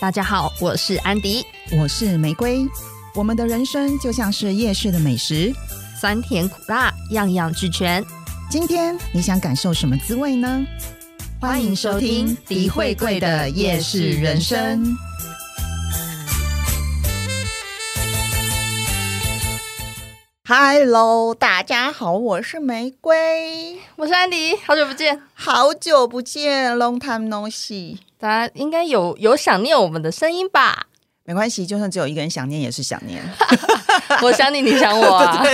大家好，我是安迪，我是玫瑰。我们的人生就像是夜市的美食，酸甜苦辣，样样俱全。今天你想感受什么滋味呢？欢迎收听迪慧贵的夜市人生。Hello，大家好，我是玫瑰，我是安迪，好久不见，好久不见，Long time no see。大家应该有有想念我们的声音吧？没关系，就算只有一个人想念，也是想念。我想你，你想我啊？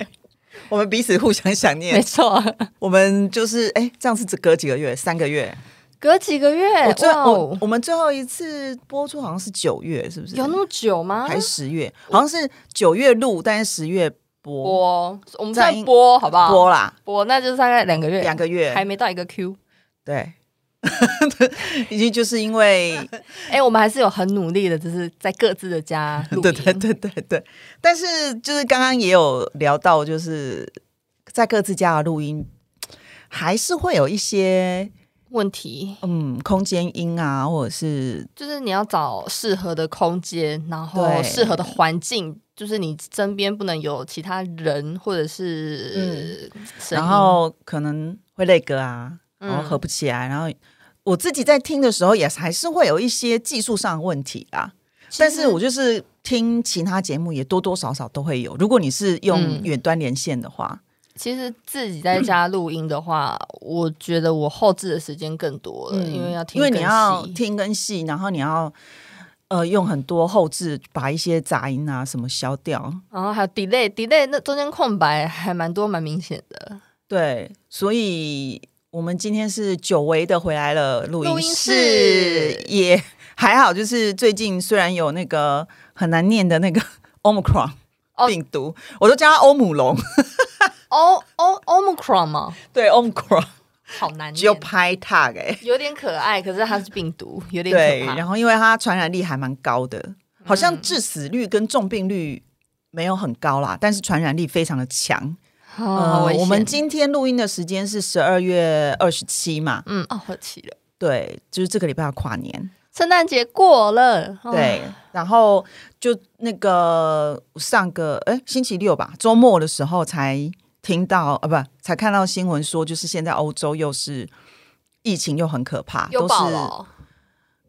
我们彼此互相想念，没错。我们就是哎，这样是只隔几个月？三个月？隔几个月？最！我我们最后一次播出好像是九月，是不是？有那么久吗？还是十月？好像是九月录，但是十月。播，我们在播，好不好？播啦，播，那就是大概两个月，两个月。还没到一个 Q。对，已经就是因为，哎，我们还是有很努力的，就是在各自的家录 对对对对对。但是就是刚刚也有聊到，就是在各自家的录音，还是会有一些问题。嗯，空间音啊，或者是，就是你要找适合的空间，然后适合的环境。就是你身边不能有其他人，或者是，然后可能会累歌啊，然后合不起来。然后我自己在听的时候，也还是会有一些技术上的问题啦。但是我就是听其他节目，也多多少少都会有。如果你是用远端连线的话，其实自己在家录音的话，我觉得我后置的时间更多了，因为要听，因为你要听跟戏，然后你要。呃，用很多后置把一些杂音啊什么消掉，然后还有 delay delay 那中间空白还蛮多蛮明显的。对，所以我们今天是久违的回来了录音室，也还好，就是最近虽然有那个很难念的那个 omicron 病毒，我都叫它欧姆龙。O o omicron 吗？对，omicron。好难，只有拍 tag 哎，有点可爱，可是它是病毒，有点对。然后因为它传染力还蛮高的，好像致死率跟重病率没有很高啦，但是传染力非常的强。呃，我们今天录音的时间是十二月二十七嘛？嗯，哦，二七了。对，就是这个礼拜要跨年，圣诞节过了。对，然后就那个上个哎星期六吧，周末的时候才。听到啊，不才看到新闻说，就是现在欧洲又是疫情又很可怕，都是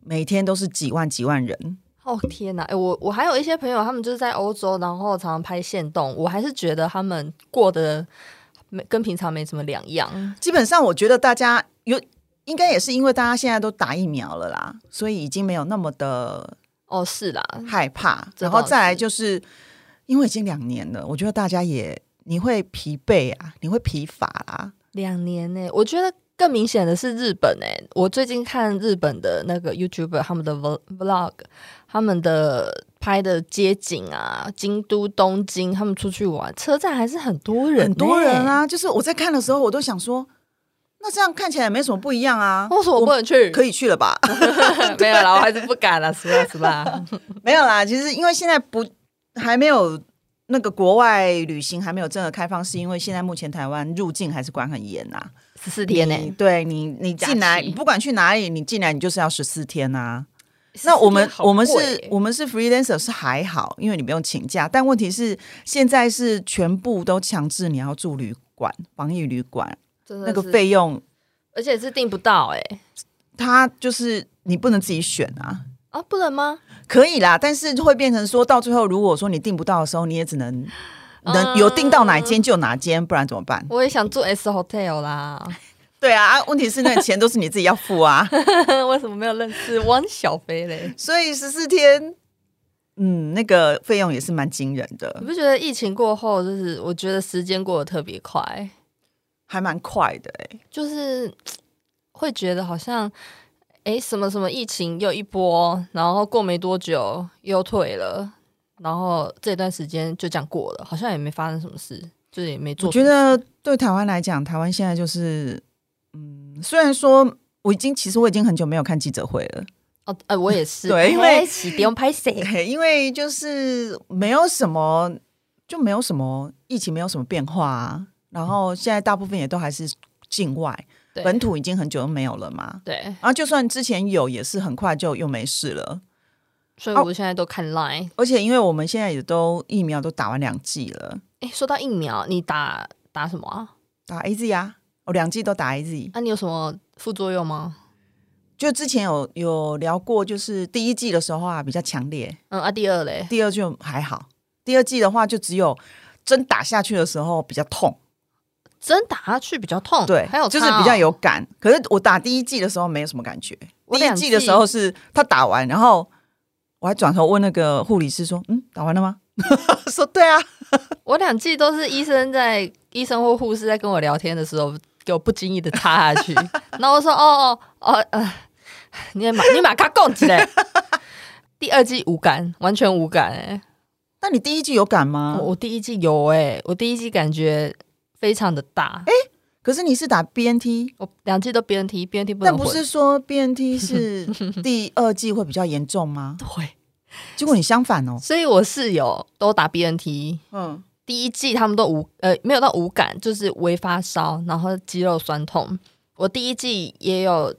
每天都是几万几万人。哦天哪！哎，我我还有一些朋友，他们就是在欧洲，然后常常拍线动，我还是觉得他们过得没跟平常没什么两样。基本上，我觉得大家有应该也是因为大家现在都打疫苗了啦，所以已经没有那么的哦是啦害怕。然后再来就是因为已经两年了，我觉得大家也。你会疲惫啊，你会疲乏啊。两年呢，我觉得更明显的是日本呢。我最近看日本的那个 YouTuber 他们的 Vlog，他们的拍的街景啊，京都、东京，他们出去玩，车站还是很多人，很多人啊。就是我在看的时候，我都想说，那这样看起来没什么不一样啊。为什么不能去？可以去了吧？没有啦，我还是不敢了，是吧？是吧？没有啦，其实因为现在不还没有。那个国外旅行还没有正的开放，是因为现在目前台湾入境还是管很严呐，十四天呢？对你，你进来，你不管去哪里，你进来你就是要十四天呐。那我们我们是我们是 freelancer 是还好，因为你不用请假，但问题是现在是全部都强制你要住旅馆，防疫旅馆，那个费用，而且是订不到哎，他就是你不能自己选啊。啊，不能吗？可以啦，但是会变成说到最后，如果说你订不到的时候，你也只能能有订到哪间就哪间，不然怎么办？我也想住 S Hotel 啦。对啊，问题是那钱都是你自己要付啊。为什么没有认识汪小菲嘞？所以十四天，嗯，那个费用也是蛮惊人的。你不觉得疫情过后，就是我觉得时间过得特别快，还蛮快的哎，就是会觉得好像。哎，什么什么疫情又一波，然后过没多久又退了，然后这段时间就这样过了，好像也没发生什么事，就是也没做。我觉得对台湾来讲，台湾现在就是，嗯，虽然说我已经其实我已经很久没有看记者会了。哦，呃，我也是，对，因为不用拍谁，因为就是没有什么，就没有什么疫情，没有什么变化啊。然后现在大部分也都还是境外。本土已经很久都没有了嘛。对，然后就算之前有，也是很快就又没事了。所以我现在都看 Line，而且因为我们现在也都疫苗都打完两剂了。哎，说到疫苗，你打打什么啊？打 A Z 啊，我两剂都打 A Z。那你有什么副作用吗？就之前有有聊过，就是第一季的时候啊比较强烈。嗯啊，第二嘞？第二就还好。第二季的话，就只有针打下去的时候比较痛。针打下去比较痛，对，还有就是比较有感。可是我打第一季的时候没有什么感觉。第一季的时候是他打完，然后我还转头问那个护理师说：“嗯，打完了吗？” 说：“对啊。”我两季都是医生在医生或护士在跟我聊天的时候，给我不经意的插下去。然后我说：“哦哦哦，呃，你马你马卡供起来。”第二季无感，完全无感哎。那你第一季有感吗？我第一季有哎，我第一季感觉。非常的大，哎，可是你是打 BNT，我两季都 BNT，BNT 不但不是说 BNT 是 第二季会比较严重吗？对，结果你相反哦。所以我室友都打 BNT，嗯，第一季他们都无呃没有到无感，就是微发烧，然后肌肉酸痛。我第一季也有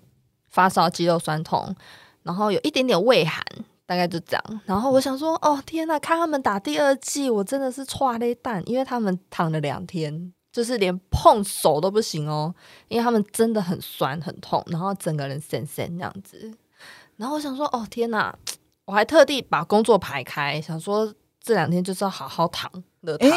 发烧、肌肉酸痛，然后有一点点胃寒。大概就这样，然后我想说，哦天呐，看他们打第二季，我真的是踹了蛋，因为他们躺了两天。就是连碰手都不行哦，因为他们真的很酸很痛，然后整个人酸酸这样子。然后我想说，哦天哪！我还特地把工作排开，想说这两天就是要好好躺的躺。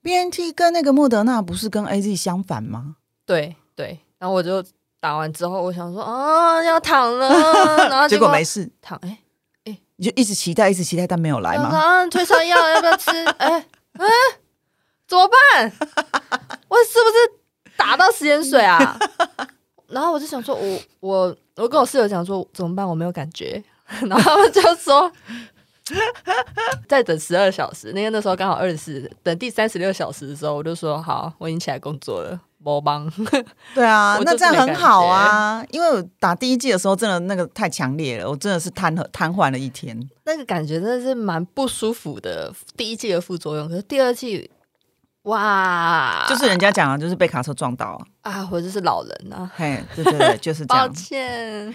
B N T 跟那个莫德纳不是跟 A Z 相反吗？对对。然后我就打完之后，我想说，啊要躺了，然后结果没事，躺哎哎，你就一直期待，一直期待，但没有来吗？啊，退烧药要不要吃？哎哎。怎么办？我是不是打到食盐水啊？然后我就想说，我我我跟我室友讲说怎么办？我没有感觉。然后他们就说再等十二小时。那天那时候刚好二十四，等第三十六小时的时候，我就说好，我已经起来工作了。我帮。对啊，那这样很好啊。因为我打第一季的时候，真的那个太强烈了，我真的是瘫瘫痪了一天。那个感觉真的是蛮不舒服的。第一季的副作用，可是第二季。哇，就是人家讲的，就是被卡车撞到啊，或者是老人啊，嘿，对对对，就是这样。抱歉。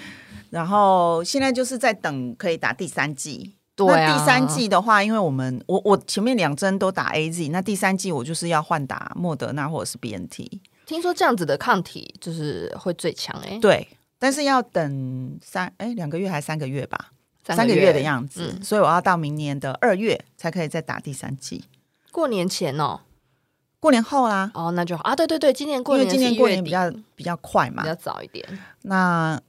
然后现在就是在等可以打第三季。对啊。第三季的话，因为我们我我前面两针都打 A Z，那第三季我就是要换打莫德纳或者是 B N T。听说这样子的抗体就是会最强哎。对，但是要等三哎两个月还是三个月吧？三个月的样子，所以我要到明年的二月才可以再打第三季。过年前哦。过年后啦，哦，那就好啊。对对对，今年过年，因为今年过年比较比较快嘛，比较早一点。那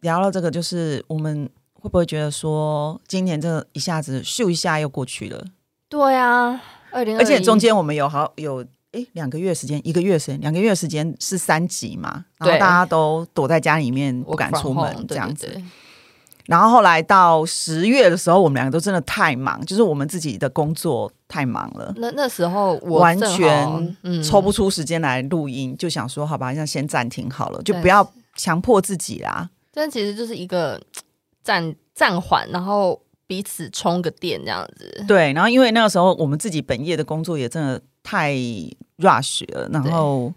聊了这个，就是我们会不会觉得说，今年这一下子咻一下又过去了？对啊，二零，而且中间我们有好有哎两个月时间，一个月时间，两个月时间是三级嘛，然后大家都躲在家里面不敢出门这样子。然后后来到十月的时候，我们两个都真的太忙，就是我们自己的工作太忙了。那那时候我完全抽不出时间来录音，就想说好吧，那先暂停好了，就不要强迫自己啦。但其实就是一个 暂暂缓，然后彼此充个电这样子。对，然后因为那个时候我们自己本业的工作也真的太 rush 了，然后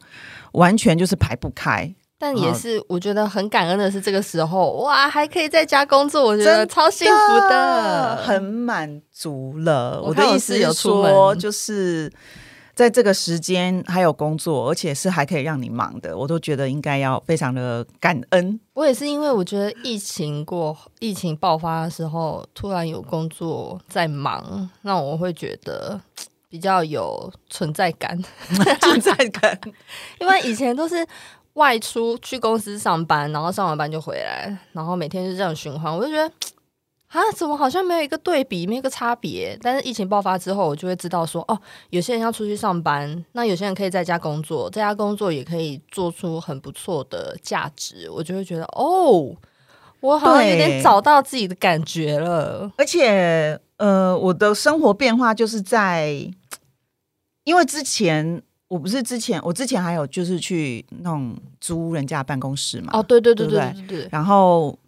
完全就是排不开。但也是，我觉得很感恩的是，这个时候哇，还可以在家工作，我觉得超幸福的，很满足了。我的意思有说，就是在这个时间还有工作，而且是还可以让你忙的，我都觉得应该要非常的感恩。我也是因为我觉得疫情过，疫情爆发的时候，突然有工作在忙，那我会觉得比较有存在感，存在感。因为以前都是。外出去公司上班，然后上完班就回来，然后每天就这样循环，我就觉得啊，怎么好像没有一个对比，没有一个差别？但是疫情爆发之后，我就会知道说，哦，有些人要出去上班，那有些人可以在家工作，在家工作也可以做出很不错的价值，我就会觉得，哦，我好像有点找到自己的感觉了。而且，呃，我的生活变化就是在，因为之前。我不是之前，我之前还有就是去那种租人家办公室嘛。哦，对对对对对对。然后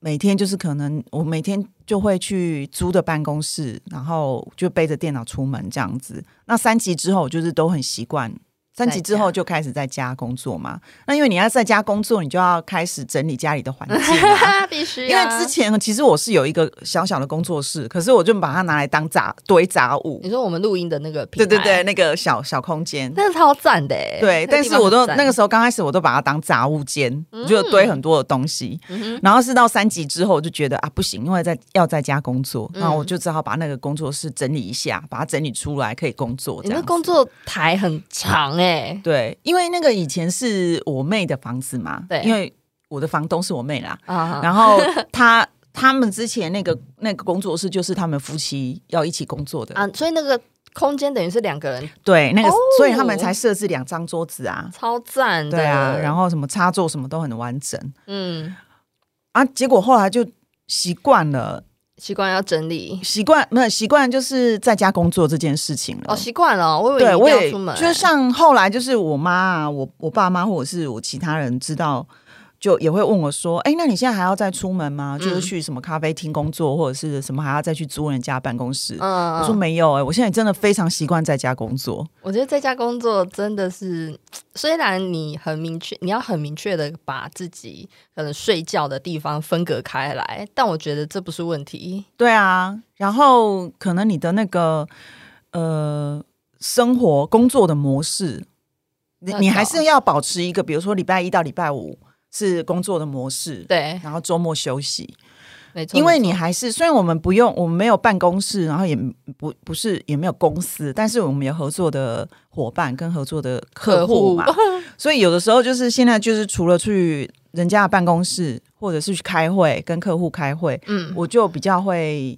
每天就是可能我每天就会去租的办公室，然后就背着电脑出门这样子。那三级之后，我就是都很习惯三级之后就开始在家工作嘛？那因为你要在家工作，你就要开始整理家里的环境，必须。因为之前其实我是有一个小小的工作室，可是我就把它拿来当杂堆杂物。你说我们录音的那个，对对对，那个小小空间，那是超赞的。对，但是我都那个时候刚开始，我都把它当杂物间，就堆很多的东西。然后是到三级之后，我就觉得啊不行，因为在要在家工作，那我就只好把那个工作室整理一下，把它整理出来可以工作。你的工作台很长哎，对。因为那个以前是我妹的房子嘛，对，因为我的房东是我妹啦，然后他 他们之前那个那个工作室就是他们夫妻要一起工作的。啊，所以那个空间等于是两个人，对，那个所以他们才设置两张桌子啊，超赞，对啊，然后什么插座什么都很完整，嗯，啊，结果后来就习惯了。习惯要整理，习惯没有习惯就是在家工作这件事情了。哦，习惯了，我以为我也出门。就像后来就是我妈啊，我我爸妈或者是我其他人知道。就也会问我说：“哎，那你现在还要再出门吗？就是去什么咖啡厅工作，或者是什么还要再去租人家办公室？”我说：“没有，哎，我现在真的非常习惯在家工作。我觉得在家工作真的是，虽然你很明确，你要很明确的把自己可能睡觉的地方分隔开来，但我觉得这不是问题。对啊，然后可能你的那个呃生活工作的模式，你你还是要保持一个，比如说礼拜一到礼拜五。”是工作的模式，对，然后周末休息，没错。因为你还是虽然我们不用，我们没有办公室，然后也不不是也没有公司，但是我们有合作的伙伴跟合作的客户嘛，所以有的时候就是现在就是除了去人家的办公室，或者是去开会跟客户开会，嗯，我就比较会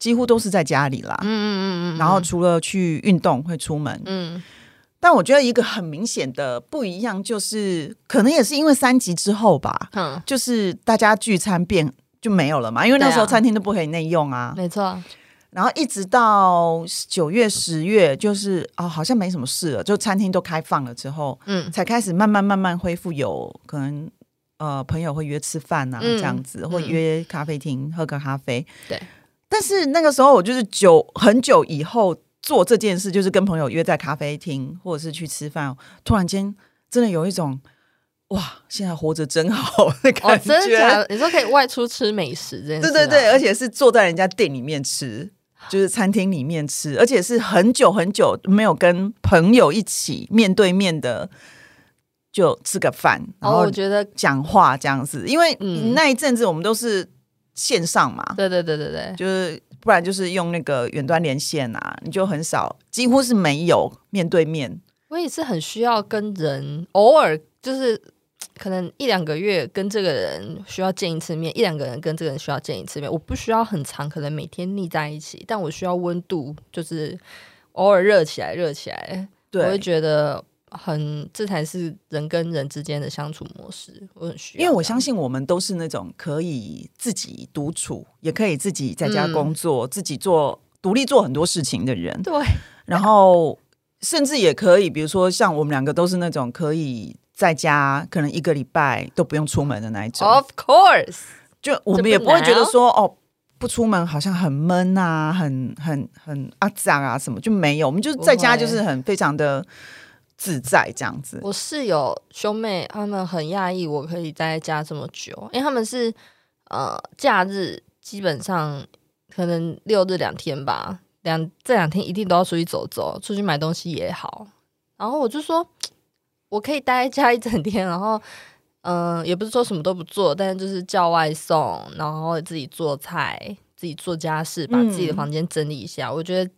几乎都是在家里啦，嗯嗯嗯嗯，然后除了去运动会出门，嗯。但我觉得一个很明显的不一样，就是可能也是因为三级之后吧，嗯，就是大家聚餐变就没有了嘛，因为那时候餐厅都不可以内用啊，没错。然后一直到九月、十月，就是哦，好像没什么事了，就餐厅都开放了之后，嗯，才开始慢慢慢慢恢复，有可能呃朋友会约吃饭啊，这样子，或约咖啡厅喝个咖啡，对。但是那个时候我就是久很久以后。做这件事就是跟朋友约在咖啡厅，或者是去吃饭。突然间，真的有一种哇，现在活着真好的感觉。你说可以外出吃美食，这件对对对，而且是坐在人家店里面吃，就是餐厅里面吃，而且是很久很久没有跟朋友一起面对面的，就吃个饭，然后我觉得讲话这样子。因为那一阵子我们都是线上嘛，对对对对对，就是。不然就是用那个远端连线啊，你就很少，几乎是没有面对面。我也是很需要跟人，偶尔就是可能一两个月跟这个人需要见一次面，一两个人跟这个人需要见一次面。我不需要很长，可能每天腻在一起，但我需要温度，就是偶尔热起来，热起来，我会觉得。很，这才是人跟人之间的相处模式。我很需要，因为我相信我们都是那种可以自己独处，也可以自己在家工作，自己做独立做很多事情的人。对，然后甚至也可以，比如说像我们两个都是那种可以在家，可能一个礼拜都不用出门的那一种。Of course，就我们也不会觉得说哦，不出门好像很闷啊，很很很阿脏啊什么，就没有。我们就是在家就是很非常的。自在这样子，我室友兄妹他们很讶异，我可以待在家这么久，因为他们是呃假日基本上可能六日两天吧，两这两天一定都要出去走走，出去买东西也好。然后我就说，我可以待在家一整天，然后嗯，也不是说什么都不做，但是就是叫外送，然后自己做菜，自己做家事，把自己的房间整理一下。我觉得。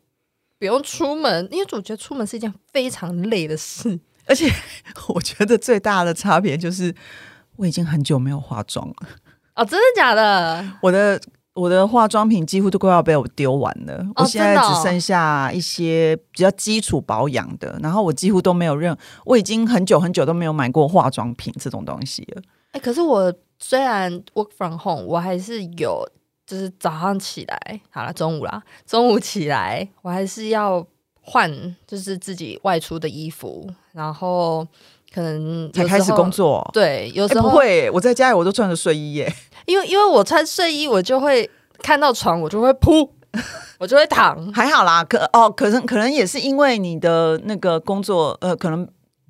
不用出门，因为我觉得出门是一件非常累的事。而且 我觉得最大的差别就是，我已经很久没有化妆了。哦，真的假的？我的我的化妆品几乎都快要被我丢完了。我现在只剩下一些比较基础保养的，然后我几乎都没有任，我已经很久很久都没有买过化妆品这种东西了。哎，可是我虽然 work from home，我还是有。就是早上起来，好了，中午啦，中午起来，我还是要换，就是自己外出的衣服，然后可能才开始工作。对，有时候不会，我在家里我都穿着睡衣耶，因为因为我穿睡衣，我就会看到床，我就会扑，我就会躺，还好啦。可哦，可能可能也是因为你的那个工作，呃，可能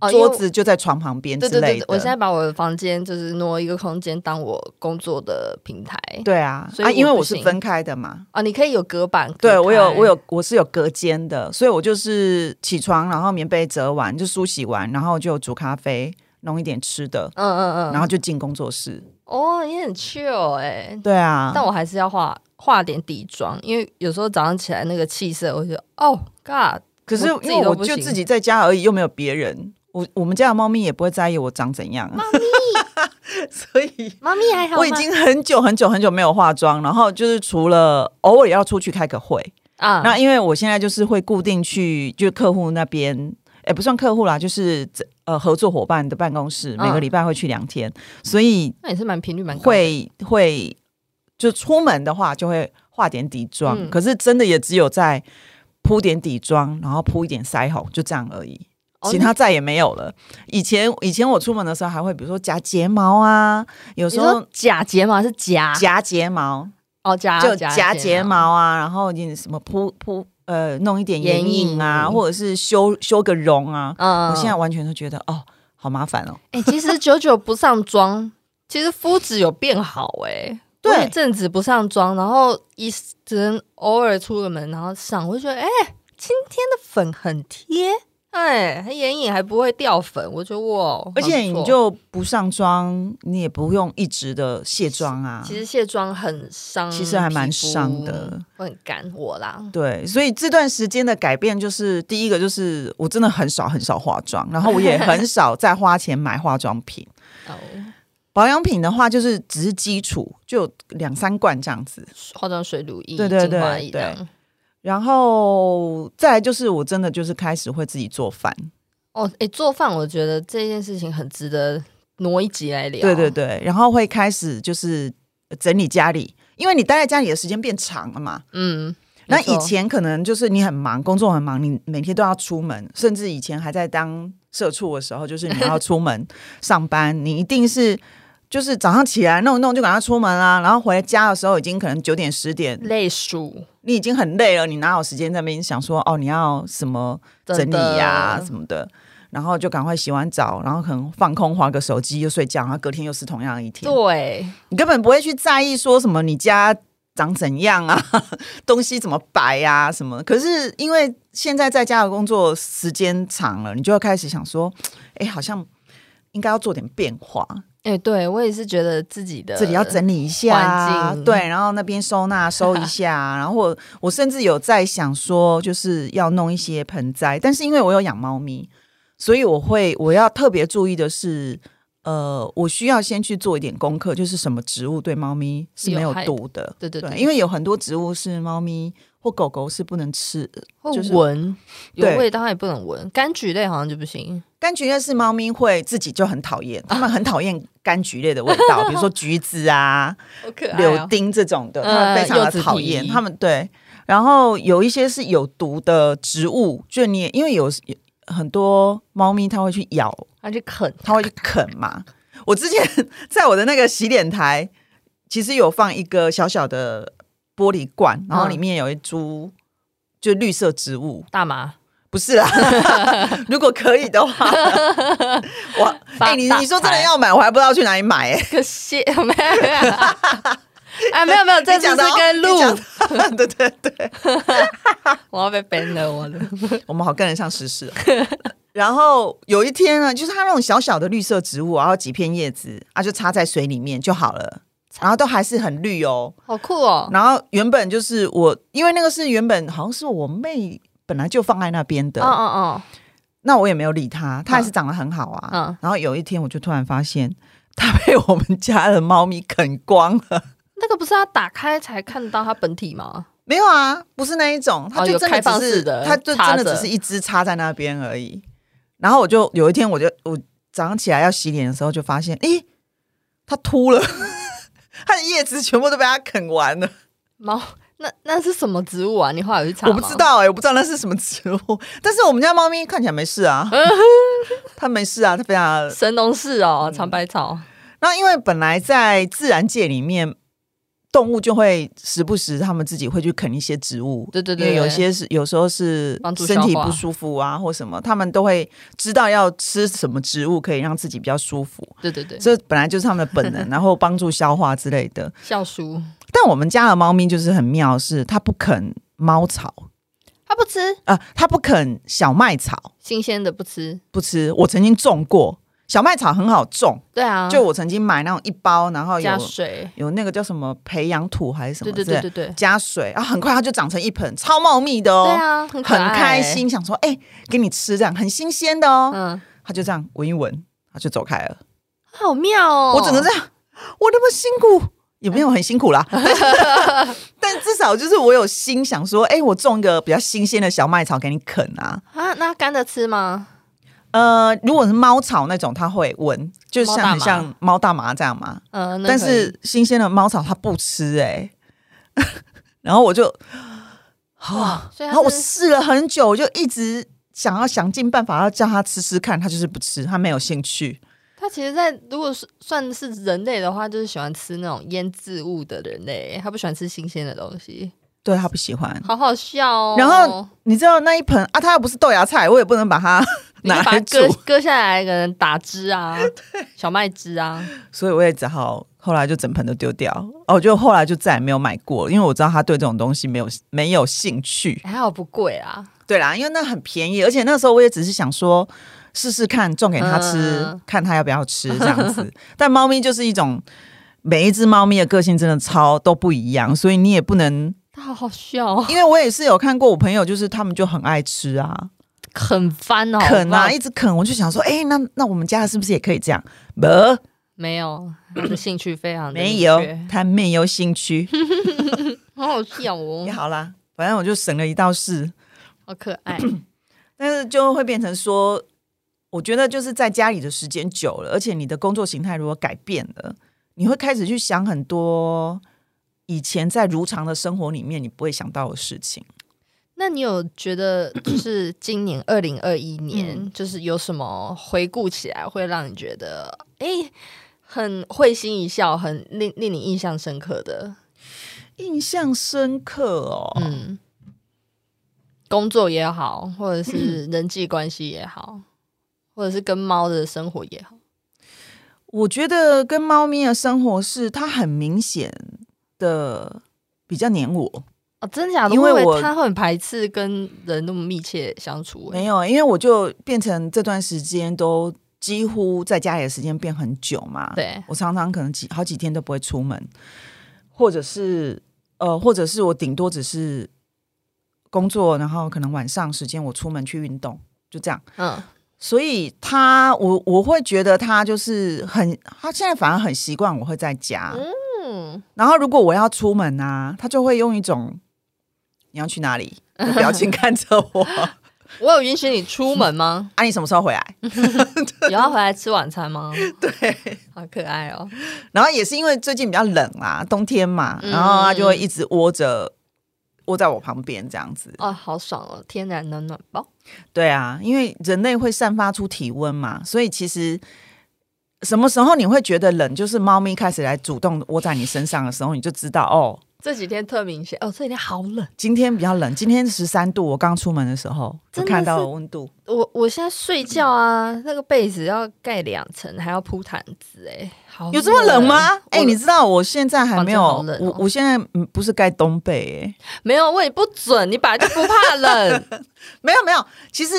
桌子就在床旁边之类的。我现在把我的房间就是挪一个空间当我工作的平台。对啊，啊，因为我是分开的嘛。啊，你可以有隔板。对我有，我有，我是有隔间的，所以我就是起床，然后棉被折完就梳洗完，然后就煮咖啡，弄一点吃的，嗯嗯嗯，然后就进工作室。哦，你很 chill 哎。对啊，但我还是要化化点底妆，因为有时候早上起来那个气色，我觉得哦，God。可是因为我就自己在家而已，又没有别人。我我们家的猫咪也不会在意我长怎样，猫咪，所以猫咪还好。我已经很久很久很久没有化妆，然后就是除了偶尔要出去开个会啊，那因为我现在就是会固定去，就客户那边，也不算客户啦，就是呃合作伙伴的办公室，每个礼拜会去两天，所以那也是蛮频率蛮会会就出门的话就会化点底妆，可是真的也只有在铺点底妆，然后铺一点腮红，就这样而已。其他再也没有了。以前以前我出门的时候还会，比如说夹睫毛啊，有时候假睫毛是夹夹睫毛哦，夹就夹睫毛啊，然后你什么铺铺呃弄一点眼影啊，或者是修修个容啊。嗯，我现在完全都觉得哦，好麻烦哦。哎，其实久久不上妆，其实肤质有变好哎。对，一阵子不上妆，然后一只能偶尔出个门，然后上，我就觉得哎，今天的粉很贴。哎，眼影还不会掉粉，我觉得哇！而且你就不上妆，你也不用一直的卸妆啊。其实卸妆很伤，其实还蛮伤的，会很干我啦。对，所以这段时间的改变就是，第一个就是我真的很少很少化妆，然后我也很少 再花钱买化妆品。哦，保养品的话，就是只是基础，就两三罐这样子，化妆水、乳液、对对对对。然后再来就是，我真的就是开始会自己做饭。哦，哎，做饭我觉得这件事情很值得挪一集来聊。对对对，然后会开始就是整理家里，因为你待在家里的时间变长了嘛。嗯，那以前可能就是你很忙，工作很忙，你每天都要出门，甚至以前还在当社畜的时候，就是你要出门 上班，你一定是。就是早上起来弄一弄就赶快出门啦，然后回家的时候已经可能九点十点，累数，你已经很累了，你哪有时间在那边想说哦你要什么整理呀什么的，然后就赶快洗完澡，然后可能放空划个手机又睡觉，然后隔天又是同样的一天，对。你根本不会去在意说什么你家长怎样啊，东西怎么摆呀什么，可是因为现在在家的工作时间长了，你就会开始想说，哎，好像应该要做点变化。哎，对我也是觉得自己的这里要整理一下，对，然后那边收纳收一下，然后我甚至有在想说，就是要弄一些盆栽，但是因为我有养猫咪，所以我会我要特别注意的是，呃，我需要先去做一点功课，就是什么植物对猫咪是没有毒的，对对对，因为有很多植物是猫咪。或狗狗是不能吃，就是闻有味道它也不能闻。柑橘类好像就不行，柑橘类是猫咪会自己就很讨厌，它们很讨厌柑橘类的味道，比如说橘子啊、柳丁这种的，它们非常的讨厌。它们对，然后有一些是有毒的植物，就你因为有很多猫咪它会去咬，它去啃，它会去啃嘛。我之前 在我的那个洗脸台，其实有放一个小小的。玻璃罐，然后里面有一株就绿色植物，大麻不是啦。如果可以的话，我哎，你你说真的要买，我还不知道去哪里买。哎，可惜没有没有，哎，没有没有，这次是跟鹿，对对对，我要被 ban 了，我的，我们好跟得上时事。然后有一天呢，就是它那种小小的绿色植物，然后几片叶子啊，就插在水里面就好了。然后都还是很绿哦，好酷哦。然后原本就是我，因为那个是原本好像是我妹本来就放在那边的，嗯嗯嗯。那我也没有理它，它还是长得很好啊。嗯。然后有一天我就突然发现，它被我们家的猫咪啃光了。那个不是要打开才看到它本体吗？没有啊，不是那一种，它就真的只是，它就真的只是一只插在那边而已。然后我就有一天，我就我早上起来要洗脸的时候，就发现，诶，它秃了。它的叶子全部都被它啃完了。猫，那那是什么植物啊？你后来去查我不知道哎，我不知道那是什么植物。但是我们家猫咪看起来没事啊，它没事啊，它非常神农氏哦，长白草。那因为本来在自然界里面，动物就会时不时，他们自己会去啃一些植物。对对对，有些是有时候是身体不舒服啊，或什么，他们都会知道要吃什么植物可以让自己比较舒服。对对对，这本来就是他们的本能，然后帮助消化之类的。消暑。但我们家的猫咪就是很妙，是它不啃猫草，它不吃啊，它不啃小麦草，新鲜的不吃，不吃。我曾经种过。小麦草很好种，对啊，就我曾经买那种一包，然后加水，有那个叫什么培养土还是什么，对对对对对，加水啊，很快它就长成一盆，超茂密的哦，对啊，很开心，想说哎，给你吃这样很新鲜的哦，嗯，他就这样闻一闻，他就走开了，好妙哦，我整个这样，我那么辛苦也没有很辛苦啦，但至少就是我有心想说，哎，我种一个比较新鲜的小麦草给你啃啊，啊，那干的吃吗？呃，如果是猫草那种，它会闻，就像很像猫大麻这样嘛。嗯，但是新鲜的猫草它不吃哎。然后我就，啊，然后我试了很久，我就一直想要想尽办法要叫它吃吃看，它就是不吃，它没有兴趣。它其实，在如果是算是人类的话，就是喜欢吃那种腌制物的人类，它不喜欢吃新鲜的东西。对他不喜欢，好好笑哦。然后你知道那一盆啊，它又不是豆芽菜，我也不能把它拿来割 割下来，可能打汁啊，小麦汁啊。所以我也只好后来就整盆都丢掉。哦，就后来就再也没有买过，因为我知道他对这种东西没有没有兴趣。还好不贵啊，对啦，因为那很便宜，而且那时候我也只是想说试试看种给他吃，看他要不要吃这样 子。但猫咪就是一种每一只猫咪的个性真的超都不一样，所以你也不能。好好笑，因为我也是有看过我朋友，就是他们就很爱吃啊，啃翻哦，啃啊，一直啃。我就想说，哎，那那我们家是不是也可以这样？不，没有，他的兴趣非常没有，他没有兴趣。好好笑哦，也好啦，反正我就省了一道事，好可爱。但是就会变成说，我觉得就是在家里的时间久了，而且你的工作形态如果改变了，你会开始去想很多。以前在如常的生活里面，你不会想到的事情。那你有觉得，就 是今年二零二一年，就是有什么回顾起来会让你觉得，哎，很会心一笑，很令令你印象深刻的？印象深刻哦，嗯，工作也好，或者是人际关系也好，或者是跟猫的生活也好。我觉得跟猫咪的生活是它很明显。的比较黏我哦，真假的？因为我他会很排斥跟人那么密切相处。没有，因为我就变成这段时间都几乎在家里的时间变很久嘛。对，我常常可能几好几天都不会出门，或者是呃，或者是我顶多只是工作，然后可能晚上时间我出门去运动，就这样。嗯，所以他我我会觉得他就是很，他现在反而很习惯我会在家。嗯，然后如果我要出门啊，他就会用一种你要去哪里的表情看着我。我有允许你出门吗？啊，你什么时候回来？有要回来吃晚餐吗？对，好可爱哦。然后也是因为最近比较冷啊，冬天嘛，然后它就会一直窝着窝在我旁边这样子。哦，好爽哦，天然暖暖包。对啊，因为人类会散发出体温嘛，所以其实。什么时候你会觉得冷？就是猫咪开始来主动窝在你身上的时候，你就知道哦。这几天特明显哦，这几天好冷。今天比较冷，今天十三度。我刚出门的时候就看到了温度。我我现在睡觉啊，那个被子要盖两层，还要铺毯子，哎，好有这么冷吗？哎，你知道我现在还没有，我我现在不是盖冬被，哎，没有，我也不准。你本来就不怕冷，没有没有。其实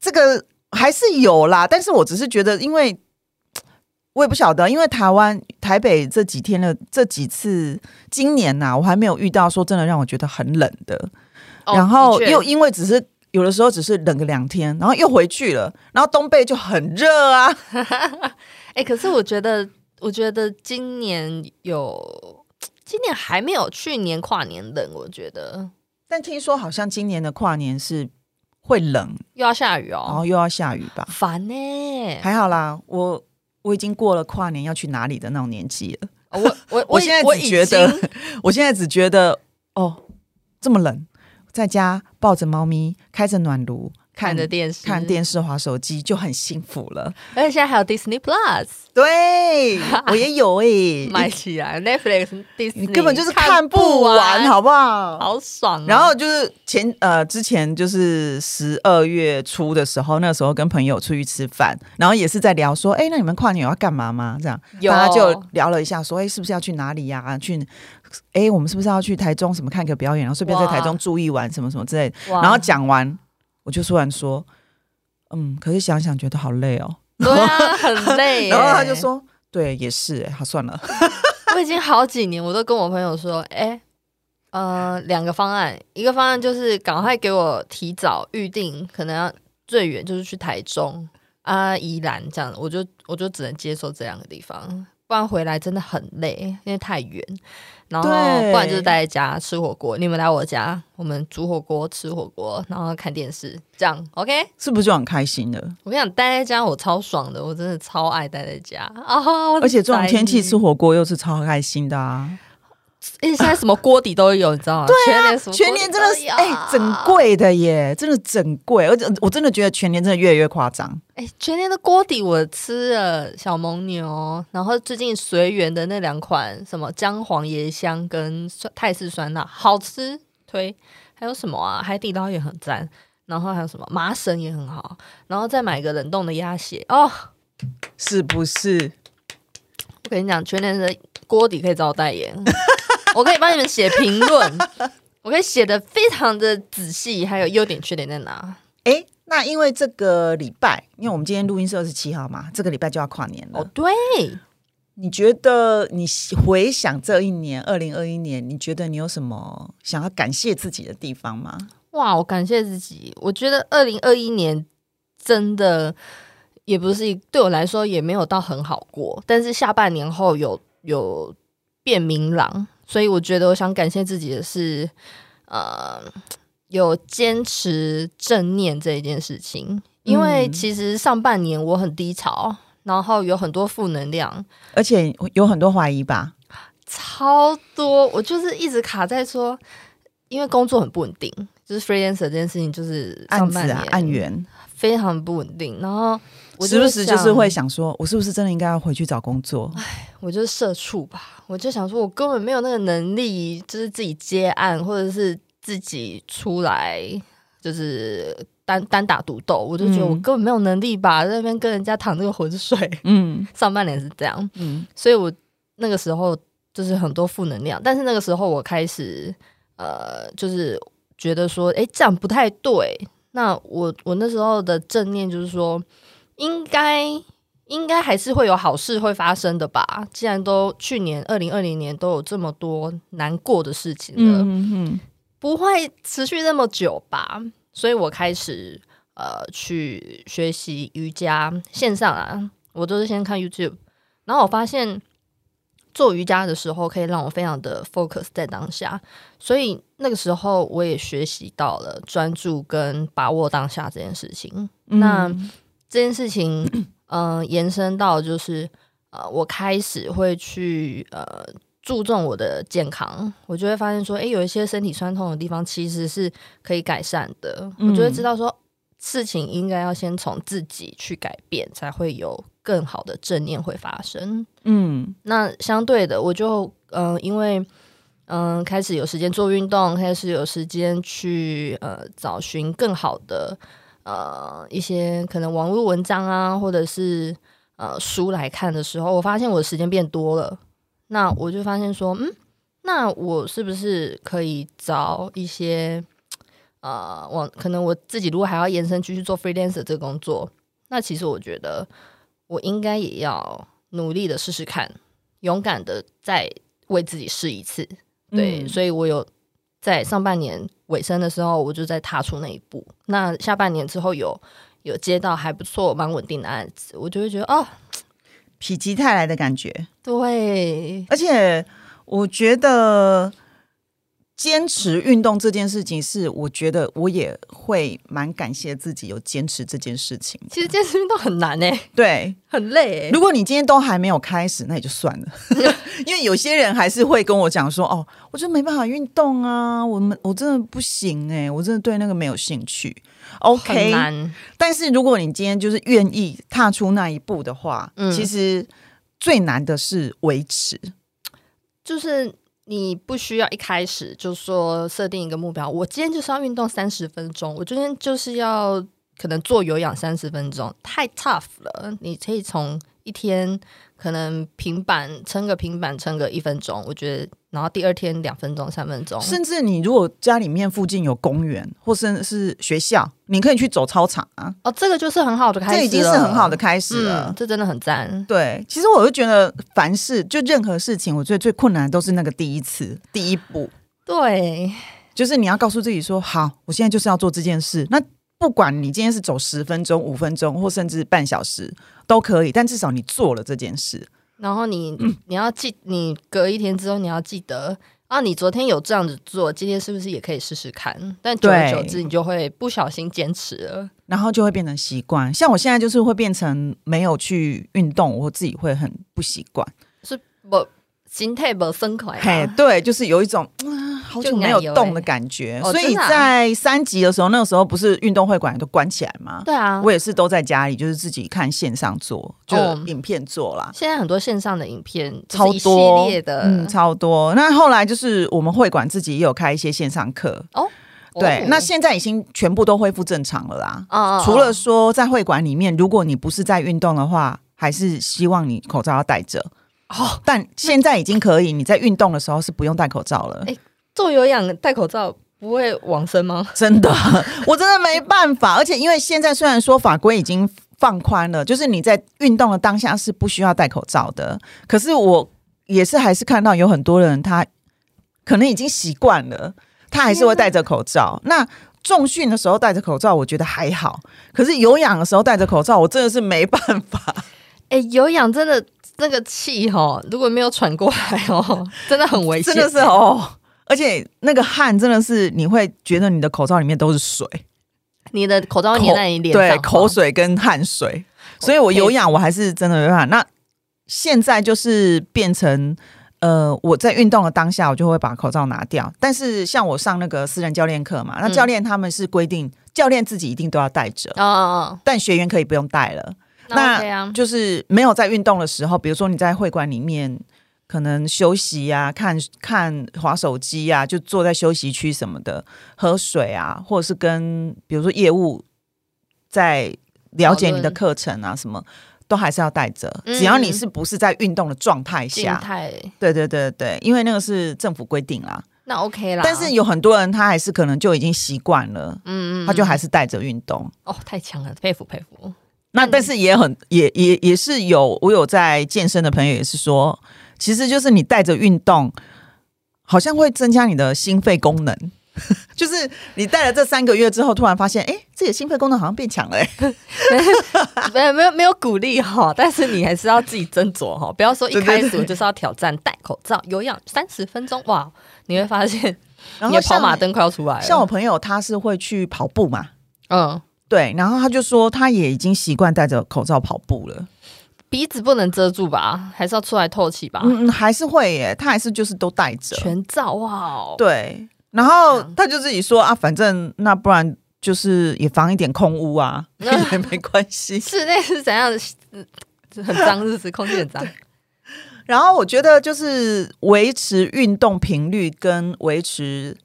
这个还是有啦，但是我只是觉得因为。我也不晓得，因为台湾台北这几天的这几次，今年呐，我还没有遇到说真的让我觉得很冷的。然后又因为只是有的时候只是冷个两天，然后又回去了，然后东北就很热啊。哎，可是我觉得，我觉得今年有，今年还没有去年跨年冷。我觉得，但听说好像今年的跨年是会冷，又要下雨哦，然后又要下雨吧，烦呢。还好啦，我。我已经过了跨年要去哪里的那种年纪了。我我 我现在只觉得，我现在只觉得，哦，这么冷，在家抱着猫咪，开着暖炉，看着电视、看电视、滑手机就很幸福了。而且现在还有 Disney Plus，对 我也有哎，买起来 Netflix、Disney 根本就是看不完，好不好？好爽。然后就是前呃之前就是十二月初的时候，那时候跟朋友出去吃饭，然后也是在聊说，哎，那你们跨年要干嘛吗？这样大家就聊了一下，说，哎，是不是要去哪里呀？去，哎，我们是不是要去台中什么看个表演？然后顺便在台中住一晚，什么什么之类。然后讲完。我就突然说，嗯，可是想想觉得好累哦，对啊，很 累。然后他就说，对，也是，哎，好算了。我已经好几年，我都跟我朋友说，哎，呃，两个方案，一个方案就是赶快给我提早预定，可能要最远就是去台中啊、宜兰这样，我就我就只能接受这两个地方。不然回来真的很累，因为太远。然后不然就是待在家吃火锅。你们来我家，我们煮火锅吃火锅，然后看电视，这样 OK？是不是就很开心的？我跟你讲，待在家我超爽的，我真的超爱待在家啊！而且这种天气吃火锅又是超开心的啊！而且现在什么锅底都有，你知道吗？对啊，全年真的是哎，整贵的耶，真的整贵，而且我真的觉得全年真的越来越夸张。哎，全年的锅底我吃了小蒙牛，然后最近随缘的那两款什么姜黄椰香跟泰式酸辣好吃推，还有什么啊？海底捞也很赞，然后还有什么麻绳也很好，然后再买个冷冻的鸭血哦，是不是？我跟你讲，全年的锅底可以找我代言。我可以帮你们写评论，我可以写的非常的仔细，还有优点缺点在哪？哎，那因为这个礼拜，因为我们今天录音是二十七号嘛，这个礼拜就要跨年了。哦，对，你觉得你回想这一年，二零二一年，你觉得你有什么想要感谢自己的地方吗？哇，我感谢自己，我觉得二零二一年真的也不是对我来说也没有到很好过，但是下半年后有有变明朗。所以我觉得，我想感谢自己的是，呃，有坚持正念这一件事情。因为其实上半年我很低潮，然后有很多负能量，而且有很多怀疑吧，超多。我就是一直卡在说，因为工作很不稳定，就是 freelancer 这件事情，就是上半年案源非常不稳定，然后。时不时就是会想说，我是不是真的应该要回去找工作？唉，我就是社畜吧。我就想说，我根本没有那个能力，就是自己接案，或者是自己出来，就是单单打独斗。我就觉得我根本没有能力吧，在那边跟人家淌这个浑水。嗯，上半年是这样。嗯，所以我那个时候就是很多负能量。但是那个时候我开始呃，就是觉得说，哎，这样不太对。那我我那时候的正念就是说。应该应该还是会有好事会发生的吧？既然都去年二零二零年都有这么多难过的事情了，不会持续那么久吧？所以我开始呃去学习瑜伽线上啊，我都是先看 YouTube，然后我发现做瑜伽的时候可以让我非常的 focus 在当下，所以那个时候我也学习到了专注跟把握当下这件事情。那这件事情，嗯，延伸到就是，呃，我开始会去呃注重我的健康，我就会发现说，哎，有一些身体酸痛的地方其实是可以改善的，我就会知道说，事情应该要先从自己去改变，才会有更好的正念会发生。嗯，那相对的，我就嗯，因为嗯，开始有时间做运动，开始有时间去呃找寻更好的。呃，一些可能网络文章啊，或者是呃书来看的时候，我发现我的时间变多了。那我就发现说，嗯，那我是不是可以找一些呃，我可能我自己如果还要延伸继续做 freelancer 这个工作，那其实我觉得我应该也要努力的试试看，勇敢的再为自己试一次。对，所以我有在上半年。尾声的时候，我就在踏出那一步。那下半年之后，有有接到还不错、蛮稳定的案子，我就会觉得哦，否极泰来的感觉。对，而且我觉得坚持运动这件事情，是我觉得我也会蛮感谢自己有坚持这件事情。其实坚持运动很难诶，对，很累。如果你今天都还没有开始，那也就算了。因为有些人还是会跟我讲说：“哦，我就没办法运动啊，我们我真的不行诶，我真的对那个没有兴趣。” OK，但是如果你今天就是愿意踏出那一步的话，其实最难的是维持，就是。你不需要一开始就说设定一个目标，我今天就是要运动三十分钟，我今天就是要可能做有氧三十分钟，太 tough 了。你可以从一天。可能平板撑个平板撑个一分钟，我觉得，然后第二天两分钟、三分钟，甚至你如果家里面附近有公园，或者是学校，你可以去走操场啊。哦，这个就是很好的开始，这已经是很好的开始了，这真的很赞。对，其实我就觉得，凡事就任何事情，我觉得最困难的都是那个第一次、第一步。对，就是你要告诉自己说，好，我现在就是要做这件事。那不管你今天是走十分钟、五分钟，或甚至半小时都可以，但至少你做了这件事。然后你你要记，你隔一天之后你要记得啊，你昨天有这样子做，今天是不是也可以试试看？但久而久之，你就会不小心坚持了，然后就会变成习惯。像我现在就是会变成没有去运动，我自己会很不习惯。是不？心态不松快，嘿，对，就是有一种啊，好久没有动的感觉。所以在三级的时候，那个时候不是运动会馆都关起来吗？对啊，我也是都在家里，就是自己看线上做，就影片做啦。现在很多线上的影片超多的，嗯，超多。那后来就是我们会馆自己也有开一些线上课哦。对，那现在已经全部都恢复正常了啦。除了说在会馆里面，如果你不是在运动的话，还是希望你口罩要戴着。哦，但现在已经可以，你在运动的时候是不用戴口罩了。哎，做有氧戴口罩不会往生吗？真的，我真的没办法。而且因为现在虽然说法规已经放宽了，就是你在运动的当下是不需要戴口罩的，可是我也是还是看到有很多人他可能已经习惯了，他还是会戴着口罩。那重训的时候戴着口罩，我觉得还好；可是有氧的时候戴着口罩，我真的是没办法。哎，有氧真的。那个气哈，如果没有喘过来哦，真的很危险，真的是哦。而且那个汗真的是，你会觉得你的口罩里面都是水，你的口罩粘在你脸上，对，口水跟汗水。所以我有氧，我还是真的没办法。那现在就是变成，呃，我在运动的当下，我就会把口罩拿掉。但是像我上那个私人教练课嘛，那教练他们是规定，教练自己一定都要戴着哦，但学员可以不用带了。那就是没有在运动的时候，比如说你在会馆里面可能休息呀、看看划手机呀，就坐在休息区什么的，喝水啊，或者是跟比如说业务在了解你的课程啊，什么都还是要带着。只要你是不是在运动的状态下，对对对对，因为那个是政府规定啦。那 OK 啦。但是有很多人他还是可能就已经习惯了，嗯嗯，他就还是带着运动。哦，太强了，佩服佩服。那但是也很也也也是有我有在健身的朋友也是说，其实就是你带着运动，好像会增加你的心肺功能。就是你带了这三个月之后，突然发现，哎，自己的心肺功能好像变强了。没有没有没有鼓励哈，但是你还是要自己斟酌哈，不要说一开始就是要挑战戴口罩有氧三十分钟哇，你会发现你的跑马灯快要出来了。像我朋友他是会去跑步嘛，嗯。对，然后他就说，他也已经习惯戴着口罩跑步了。鼻子不能遮住吧？还是要出来透气吧？嗯，还是会耶。他还是就是都戴着全罩哇。对，然后他就自己说啊，反正那不然就是也防一点空污啊，也没关系。室内是怎样？很脏，日子空气很脏。然后我觉得就是维持运动频率跟维持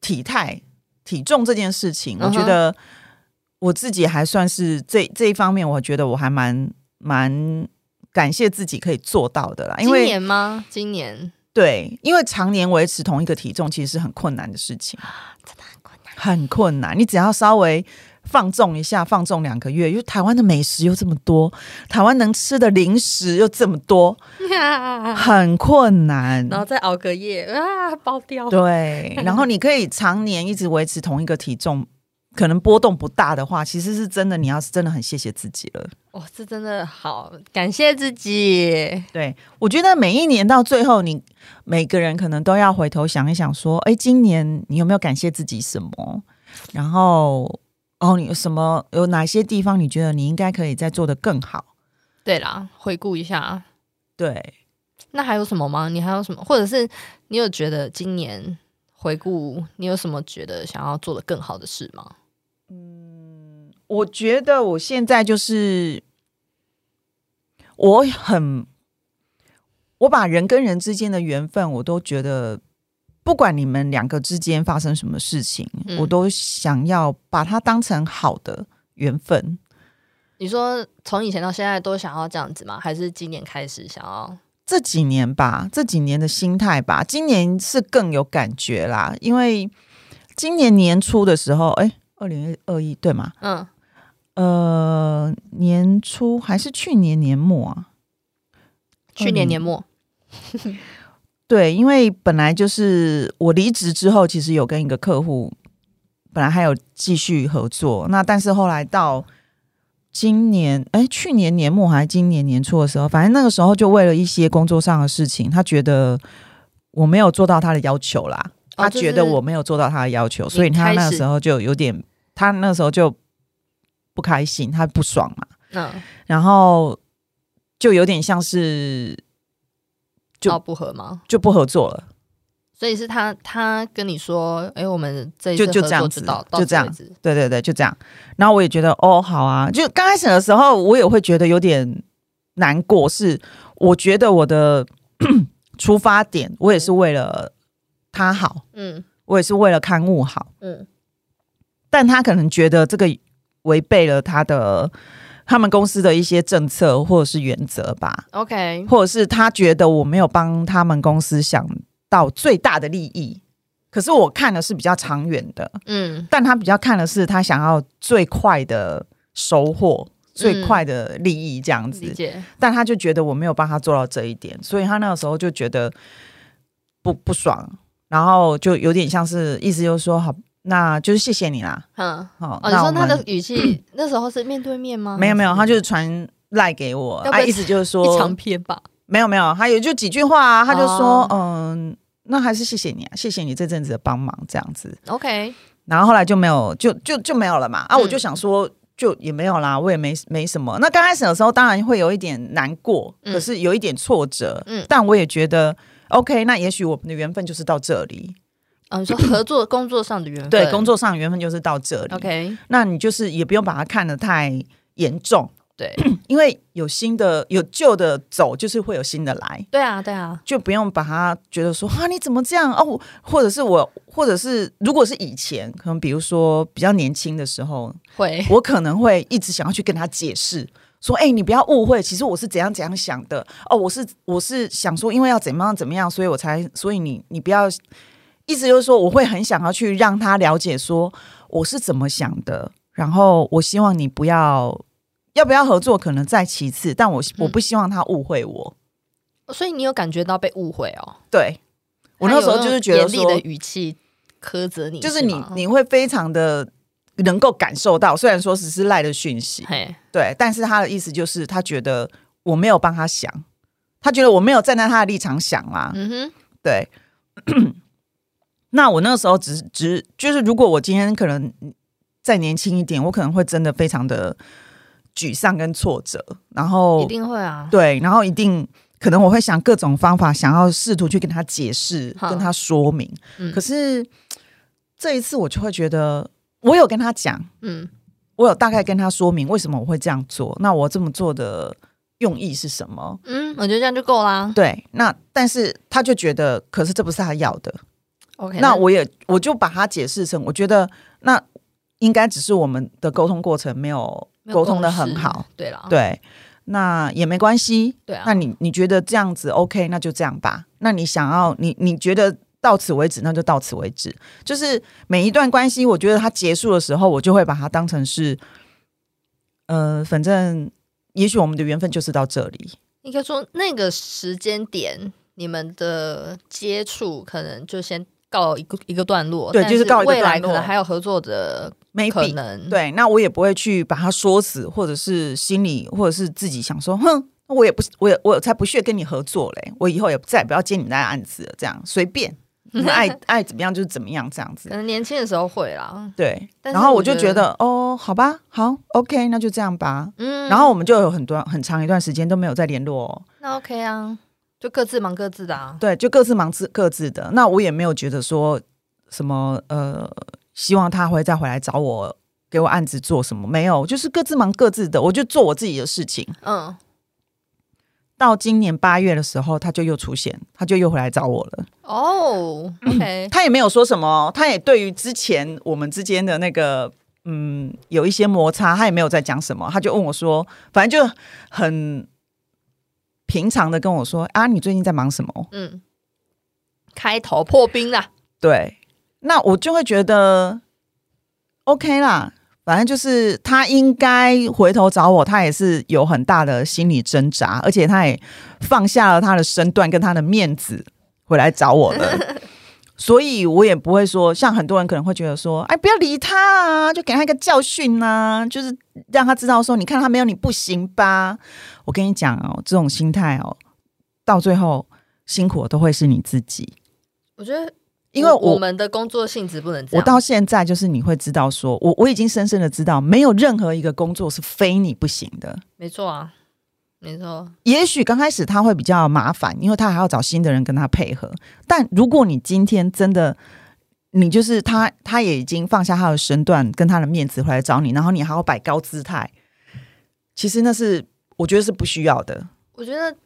体态、体重这件事情，我觉得。我自己还算是这这一方面，我觉得我还蛮蛮感谢自己可以做到的啦。因今年吗？今年对，因为常年维持同一个体重其实是很困难的事情，真的很困难，很困难。你只要稍微放纵一下，放纵两个月，因为台湾的美食又这么多，台湾能吃的零食又这么多，很困难。然后再熬个夜啊，爆掉。对，然后你可以常年一直维持同一个体重。可能波动不大的话，其实是真的，你要是真的很谢谢自己了。哦，这真的好，感谢自己。对我觉得每一年到最后，你每个人可能都要回头想一想，说，哎，今年你有没有感谢自己什么？然后，哦，你有什么有哪些地方你觉得你应该可以再做的更好？对啦，回顾一下。对，那还有什么吗？你还有什么？或者是你有觉得今年回顾，你有什么觉得想要做的更好的事吗？嗯，我觉得我现在就是我很，我把人跟人之间的缘分，我都觉得，不管你们两个之间发生什么事情，我都想要把它当成好的缘分。你说从以前到现在都想要这样子吗？还是今年开始想要？这几年吧，这几年的心态吧，今年是更有感觉啦，因为今年年初的时候，哎。二零二一对吗？嗯，呃，年初还是去年年末啊？去年年末，对，因为本来就是我离职之后，其实有跟一个客户，本来还有继续合作，那但是后来到今年，哎，去年年末还是今年年初的时候，反正那个时候就为了一些工作上的事情，他觉得我没有做到他的要求啦，他觉得我没有做到他的要求，所以他那个时候就有点。他那时候就不开心，他不爽嘛，嗯，然后就有点像是就不合吗？就不合作了。所以是他他跟你说，哎，我们这就就这样子，就这样子，对对对，就这样。然后我也觉得，哦，好啊。就刚开始的时候，我也会觉得有点难过，是我觉得我的 出发点，我也是为了他好，嗯，我也是为了刊物好，嗯。但他可能觉得这个违背了他的他们公司的一些政策或者是原则吧。OK，或者是他觉得我没有帮他们公司想到最大的利益，可是我看的是比较长远的。嗯，但他比较看的是他想要最快的收获、最快的利益这样子。但他就觉得我没有帮他做到这一点，所以他那个时候就觉得不不爽，然后就有点像是意思就是说好。那就是谢谢你啦。嗯，好。你说他的语气 那时候是面对面吗？没有没有，他就是传赖给我，他意思就是说一长篇吧。没有没有，他有就几句话啊，他就说嗯，那还是谢谢你啊，谢谢你这阵子的帮忙这样子。OK，然后后来就没有，就就就没有了嘛。啊，我就想说，就也没有啦，我也没没什么。那刚开始的时候当然会有一点难过，可是有一点挫折。嗯，但我也觉得 OK，那也许我们的缘分就是到这里。嗯，说合作工作上的缘分，对，工作上缘分就是到这里。OK，那你就是也不用把它看得太严重，对，因为有新的有旧的走，就是会有新的来。对啊，对啊，就不用把它觉得说啊，你怎么这样哦？或者是我，或者是如果是以前，可能比如说比较年轻的时候，会我可能会一直想要去跟他解释，说，哎，你不要误会，其实我是怎样怎样想的哦，我是我是想说，因为要怎么样怎么样，所以我才，所以你你不要。意思就是说，我会很想要去让他了解，说我是怎么想的。然后我希望你不要要不要合作，可能在其次，但我我不希望他误会我。所以你有感觉到被误会哦？对，我那时候就是觉得说的语气苛责你，就是你你会非常的能够感受到，虽然说只是赖的讯息，对，但是他的意思就是他觉得我没有帮他想，他觉得我没有站在他的立场想啦。嗯哼，对。那我那个时候只只就是，如果我今天可能再年轻一点，我可能会真的非常的沮丧跟挫折，然后一定会啊，对，然后一定可能我会想各种方法，想要试图去跟他解释，跟他说明。可是这一次我就会觉得，我有跟他讲，嗯，我有大概跟他说明为什么我会这样做，那我这么做的用意是什么？嗯，我觉得这样就够啦。对，那但是他就觉得，可是这不是他要的。OK，那我也我就把它解释成，我觉得那应该只是我们的沟通过程没有沟通的很好，对了，对，那也没关系，对啊，那你你觉得这样子 OK，那就这样吧。那你想要你你觉得到此为止，那就到此为止。就是每一段关系，我觉得它结束的时候，我就会把它当成是，呃，反正也许我们的缘分就是到这里。应该说那个时间点，你们的接触可能就先。告一个一个段落，对，就是告一个未来可能还有合作的没可能。对，那我也不会去把它说死，或者是心里，或者是自己想说，哼，我也不，我也我才不屑跟你合作嘞，我以后也再也不要接你那案子了，这样随便，爱爱怎么样就是怎么样，这样子。可能年轻的时候会啦，对。然后我就觉得，哦，好吧，好，OK，那就这样吧。嗯。然后我们就有很多很长一段时间都没有再联络。那 OK 啊。就各自忙各自的啊，对，就各自忙自各自的。那我也没有觉得说什么呃，希望他会再回来找我，给我案子做什么？没有，就是各自忙各自的，我就做我自己的事情。嗯。到今年八月的时候，他就又出现，他就又回来找我了。哦，OK，他也没有说什么，他也对于之前我们之间的那个嗯有一些摩擦，他也没有在讲什么，他就问我说，反正就很。平常的跟我说啊，你最近在忙什么？嗯，开头破冰啦。对，那我就会觉得 OK 啦。反正就是他应该回头找我，他也是有很大的心理挣扎，而且他也放下了他的身段跟他的面子回来找我了。所以我也不会说，像很多人可能会觉得说，哎，不要理他啊，就给他一个教训呐，就是让他知道说，你看他没有你不行吧？我跟你讲哦，这种心态哦，到最后辛苦的都会是你自己。我觉得，因为我们的工作性质不能这样。我到现在就是你会知道，说我我已经深深的知道，没有任何一个工作是非你不行的。没错啊。没错，也许刚开始他会比较麻烦，因为他还要找新的人跟他配合。但如果你今天真的，你就是他，他也已经放下他的身段跟他的面子回来找你，然后你还要摆高姿态，其实那是我觉得是不需要的。我觉得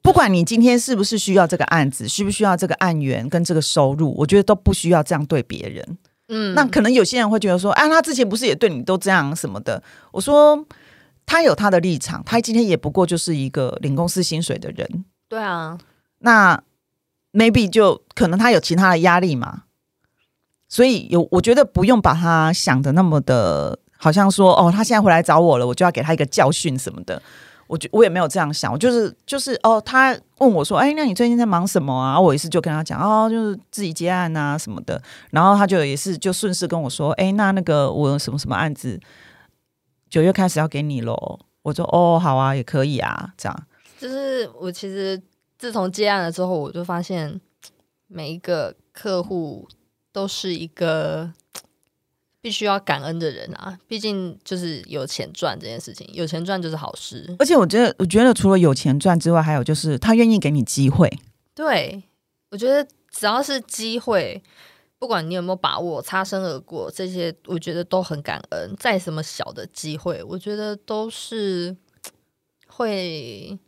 不管你今天是不是需要这个案子，需不需要这个案源跟这个收入，我觉得都不需要这样对别人。嗯，那可能有些人会觉得说，啊，他之前不是也对你都这样什么的？我说。他有他的立场，他今天也不过就是一个领公司薪水的人。对啊，那 maybe 就可能他有其他的压力嘛，所以有我觉得不用把他想的那么的，好像说哦，他现在回来找我了，我就要给他一个教训什么的。我觉我也没有这样想，我就是就是哦，他问我说，哎，那你最近在忙什么啊？我也是就跟他讲哦，就是自己接案啊什么的。然后他就也是就顺势跟我说，哎，那那个我有什么什么案子。九月开始要给你喽，我说哦，好啊，也可以啊，这样。就是我其实自从接案了之后，我就发现每一个客户都是一个必须要感恩的人啊。毕竟就是有钱赚这件事情，有钱赚就是好事。而且我觉得，我觉得除了有钱赚之外，还有就是他愿意给你机会。对，我觉得只要是机会。不管你有没有把握，擦身而过，这些我觉得都很感恩。再什么小的机会，我觉得都是会。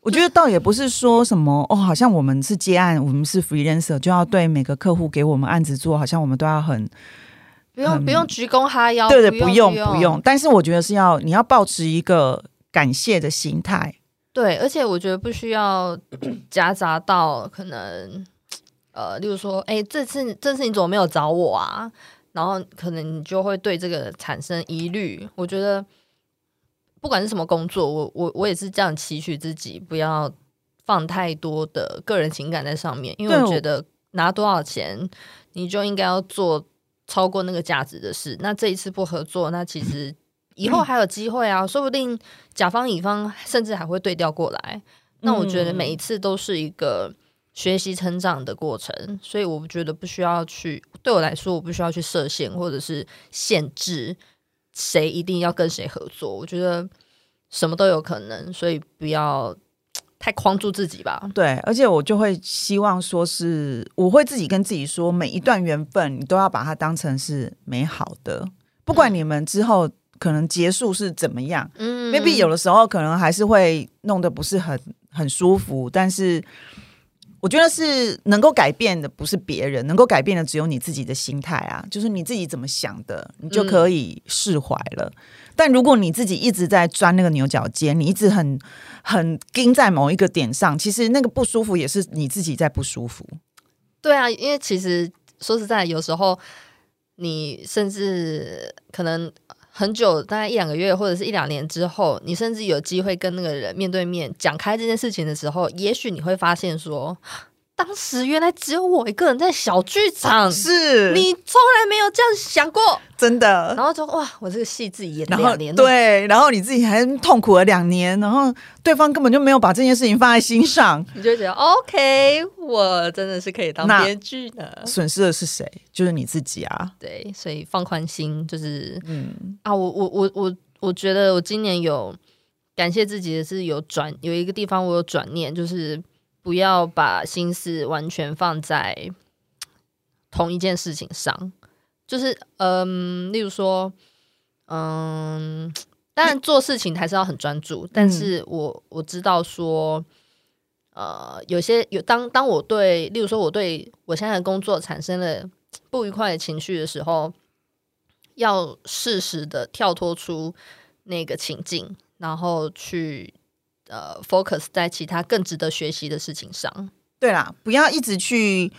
我觉得倒也不是说什么哦，好像我们是接案，我们是 freelancer，就要对每个客户给我们案子做，好像我们都要很不用不用鞠躬哈腰，对对，不用不用。但是我觉得是要你要保持一个感谢的心态。对，而且我觉得不需要 夹杂到可能。呃，例如说，哎，这次这次你怎么没有找我啊？然后可能你就会对这个产生疑虑。我觉得不管是什么工作，我我我也是这样期许自己，不要放太多的个人情感在上面，因为我觉得拿多少钱，你就应该要做超过那个价值的事。那这一次不合作，那其实 以后还有机会啊，说不定甲方乙方甚至还会对调过来。那我觉得每一次都是一个。学习成长的过程，所以我觉得不需要去对我来说，我不需要去设限或者是限制谁一定要跟谁合作。我觉得什么都有可能，所以不要太框住自己吧。对，而且我就会希望说是，我会自己跟自己说，每一段缘分你都要把它当成是美好的，不管你们之后可能结束是怎么样。嗯，maybe 有的时候可能还是会弄得不是很很舒服，但是。我觉得是能够改变的，不是别人能够改变的，只有你自己的心态啊，就是你自己怎么想的，你就可以释怀了。但如果你自己一直在钻那个牛角尖，你一直很很盯在某一个点上，其实那个不舒服也是你自己在不舒服。对啊，因为其实说实在，有时候你甚至可能。很久，大概一两个月或者是一两年之后，你甚至有机会跟那个人面对面讲开这件事情的时候，也许你会发现说，当时原来只有我一个人在小剧场，是你从来没有这样想过，真的。然后就哇，我这个戏自己演两年，对，然后你自己还痛苦了两年，然后对方根本就没有把这件事情放在心上，你就觉得 OK，我真的是可以当编剧的。损失的是谁？就是你自己啊。对，所以放宽心，就是嗯啊，我我我我我觉得我今年有感谢自己的是有转有一个地方我有转念，就是。不要把心思完全放在同一件事情上，就是嗯，例如说，嗯，当然做事情还是要很专注，但是我我知道说，呃，有些有当当我对，例如说我对我现在的工作产生了 不愉快的情绪的时候，要适时的跳脱出那个情境，然后去。呃，focus 在其他更值得学习的事情上。对啦，不要一直去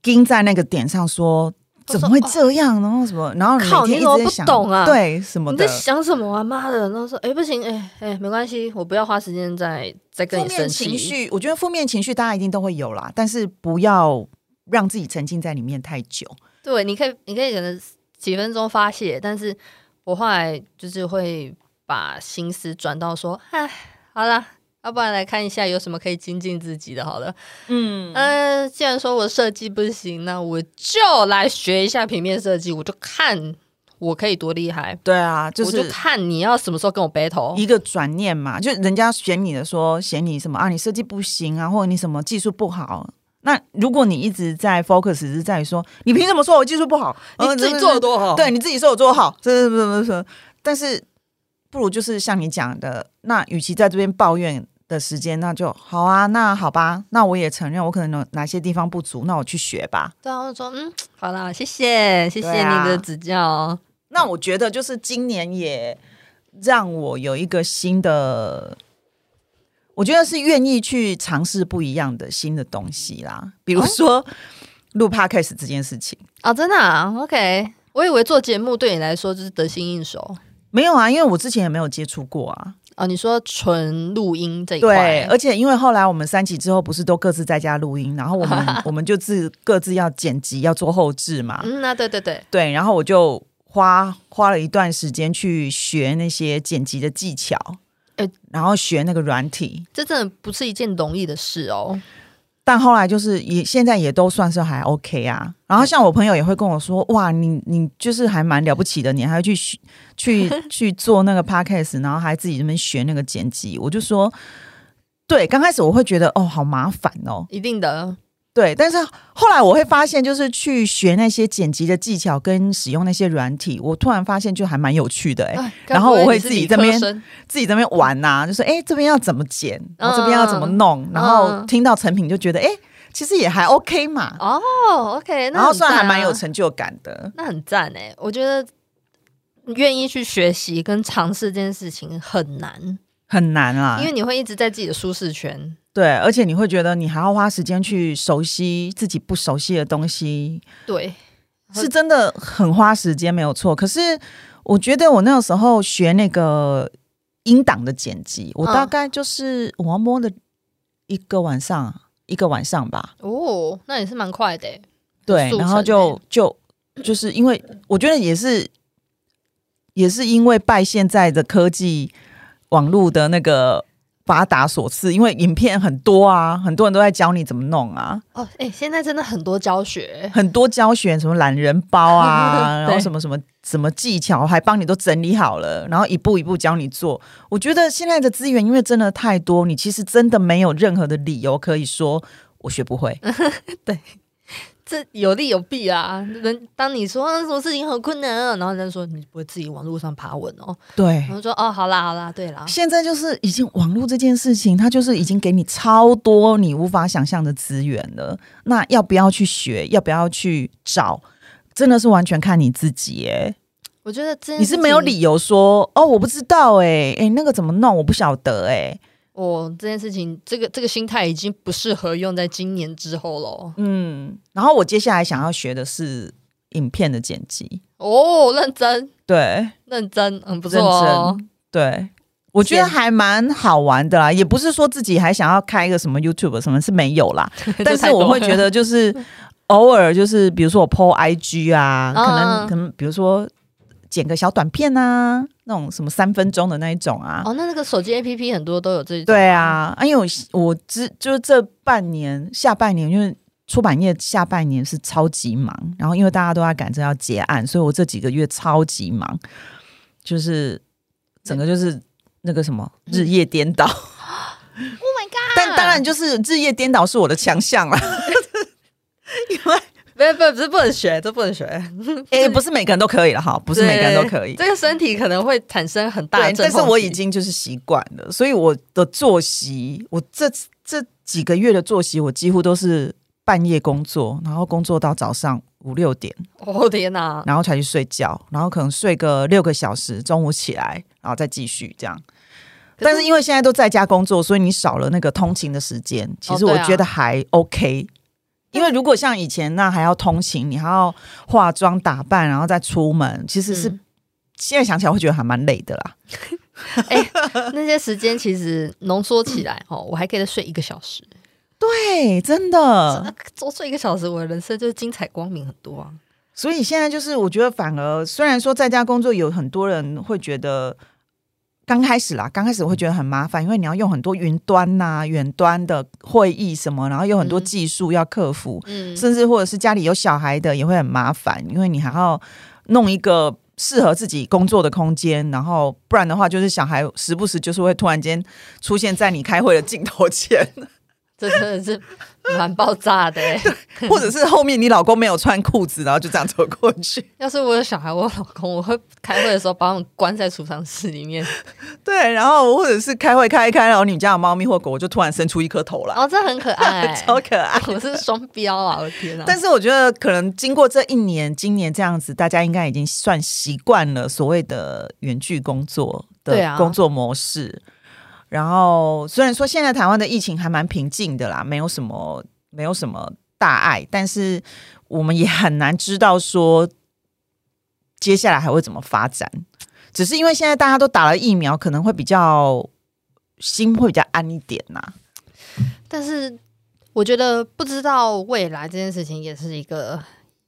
盯在那个点上，说怎么会这样，然后什么，然后靠，你怎么不懂啊？对，什么你在想什么啊？妈的！然后说，哎，不行，哎哎，没关系，我不要花时间在在跟你生气。情绪，我觉得负面情绪大家一定都会有啦，但是不要让自己沉浸在里面太久。对，你可以，你可以可能几分钟发泄，但是我后来就是会把心思转到说，哎。好了，要不然来看一下有什么可以精进自己的。好了，嗯嗯，既然说我设计不行，那我就来学一下平面设计，我就看我可以多厉害。对啊，就是看你要什么时候跟我 battle，一个转念嘛。就人家选你的说嫌你什么啊，你设计不行啊，或者你什么技术不好。那如果你一直在 focus 是在于说你凭什么说我技术不好？你自己做的多好，对你自己说我做好，这是是是，但是。不如就是像你讲的，那与其在这边抱怨的时间，那就好啊。那好吧，那我也承认我可能有哪些地方不足，那我去学吧。对啊，我说嗯，好啦，谢谢，谢谢你的指教。那我觉得就是今年也让我有一个新的，我觉得是愿意去尝试不一样的新的东西啦。比如说录 podcast 这件事情啊，真的啊，OK。我以为做节目对你来说就是得心应手。没有啊，因为我之前也没有接触过啊。哦，你说纯录音这一块，对，而且因为后来我们三期之后，不是都各自在家录音，然后我们 我们就自各自要剪辑，要做后置嘛。嗯，那对对对对，然后我就花花了一段时间去学那些剪辑的技巧，哎，然后学那个软体，这真的不是一件容易的事哦。但后来就是也现在也都算是还 OK 啊。然后像我朋友也会跟我说：“哇，你你就是还蛮了不起的，你还去去 去做那个 podcast，然后还自己那边学那个剪辑。”我就说：“对，刚开始我会觉得哦，好麻烦哦，一定的。”对，但是后来我会发现，就是去学那些剪辑的技巧跟使用那些软体，我突然发现就还蛮有趣的哎。然后我会自己这边自己这边玩呐，就是哎这边要怎么剪，然后这边要怎么弄，然后听到成品就觉得哎其实也还 OK 嘛。哦，OK，然后算还蛮有成就感的，那很赞哎。我觉得愿意去学习跟尝试这件事情很难很难啊，因为你会一直在自己的舒适圈。对，而且你会觉得你还要花时间去熟悉自己不熟悉的东西，对，是真的很花时间，没有错。可是我觉得我那个时候学那个音档的剪辑，我大概就是我要摸了一个晚上，一个晚上吧。哦，那也是蛮快的。对，然后就就就是因为我觉得也是也是因为拜现在的科技网络的那个。发达所赐，因为影片很多啊，很多人都在教你怎么弄啊。哦，哎，现在真的很多教学，很多教学，什么懒人包啊，然后什么什么什么技巧，还帮你都整理好了，然后一步一步教你做。我觉得现在的资源，因为真的太多，你其实真的没有任何的理由可以说我学不会。对。这有利有弊啊！人当你说什么事情很困难，然后人家说你不会自己网络上爬文哦。对，然后说哦，好啦好啦，对啦。现在就是已经网络这件事情，它就是已经给你超多你无法想象的资源了。那要不要去学？要不要去找？真的是完全看你自己哎。我觉得你是没有理由说哦，我不知道哎哎，那个怎么弄？我不晓得哎。哦，这件事情，这个这个心态已经不适合用在今年之后了。嗯，然后我接下来想要学的是影片的剪辑。哦，认真，对，认真，嗯，不错，对，我觉得还蛮好玩的啦，也不是说自己还想要开一个什么 YouTube 什么是没有啦，但是我会觉得就是偶尔就是比如说我 PO IG 啊，可能可能比如说剪个小短片啊，那种什么三分钟的那一种啊。哦，那那个手机 APP 很多都有这种。对啊，因为我我之就是这半年下半年，因为出版业下半年是超级忙，然后因为大家都在赶着要结案，所以我这几个月超级忙，就是整个就是。那个什么日夜颠倒，Oh my god！但当然就是日夜颠倒是我的强项了，因 为不不不是不能学，这不能学。哎，不是每个人都可以了哈，不是每个人都可以。这个身体可能会产生很大，但是我已经就是习惯了，所以我的作息，我这这几个月的作息，我几乎都是半夜工作，然后工作到早上五六点。哦天哪！然后才去睡觉，然后可能睡个六个小时，中午起来，然后再继续这样。但是因为现在都在家工作，所以你少了那个通勤的时间。其实我觉得还 OK。因为如果像以前那还要通勤，你还要化妆打扮，然后再出门，其实是现在想起来会觉得还蛮累的啦。哎，那些时间其实浓缩起来哦，我还可以再睡一个小时。对，真的多睡一个小时，我的人生就精彩光明很多啊。所以现在就是我觉得，反而虽然说在家工作，有很多人会觉得。刚开始啦，刚开始会觉得很麻烦，因为你要用很多云端呐、远端的会议什么，然后有很多技术要克服，嗯，甚至或者是家里有小孩的也会很麻烦，因为你还要弄一个适合自己工作的空间，然后不然的话，就是小孩时不时就是会突然间出现在你开会的镜头前。这真的是蛮爆炸的，或者是后面你老公没有穿裤子，然后就这样走过去。要是我有小孩，我老公我会开会的时候把我们关在储藏室里面。对，然后或者是开会开一开，然后你家的猫咪或狗就突然伸出一颗头来。哦，这很可爱，超可爱。我是双标啊！我的天啊！但是我觉得可能经过这一年，今年这样子，大家应该已经算习惯了所谓的远距工作的工作模式。然后虽然说现在台湾的疫情还蛮平静的啦，没有什么没有什么大碍，但是我们也很难知道说接下来还会怎么发展。只是因为现在大家都打了疫苗，可能会比较心会比较安一点呐。但是我觉得不知道未来这件事情也是一个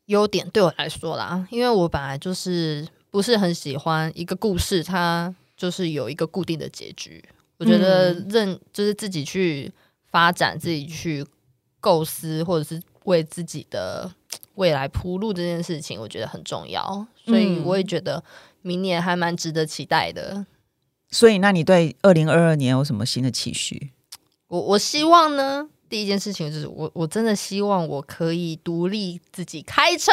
优点对我来说啦，因为我本来就是不是很喜欢一个故事，它就是有一个固定的结局。我觉得认就是自己去发展，自己去构思，或者是为自己的未来铺路这件事情，我觉得很重要。所以我也觉得明年还蛮值得期待的。所以，那你对二零二二年有什么新的期许？我我希望呢，第一件事情就是我我真的希望我可以独立自己开车。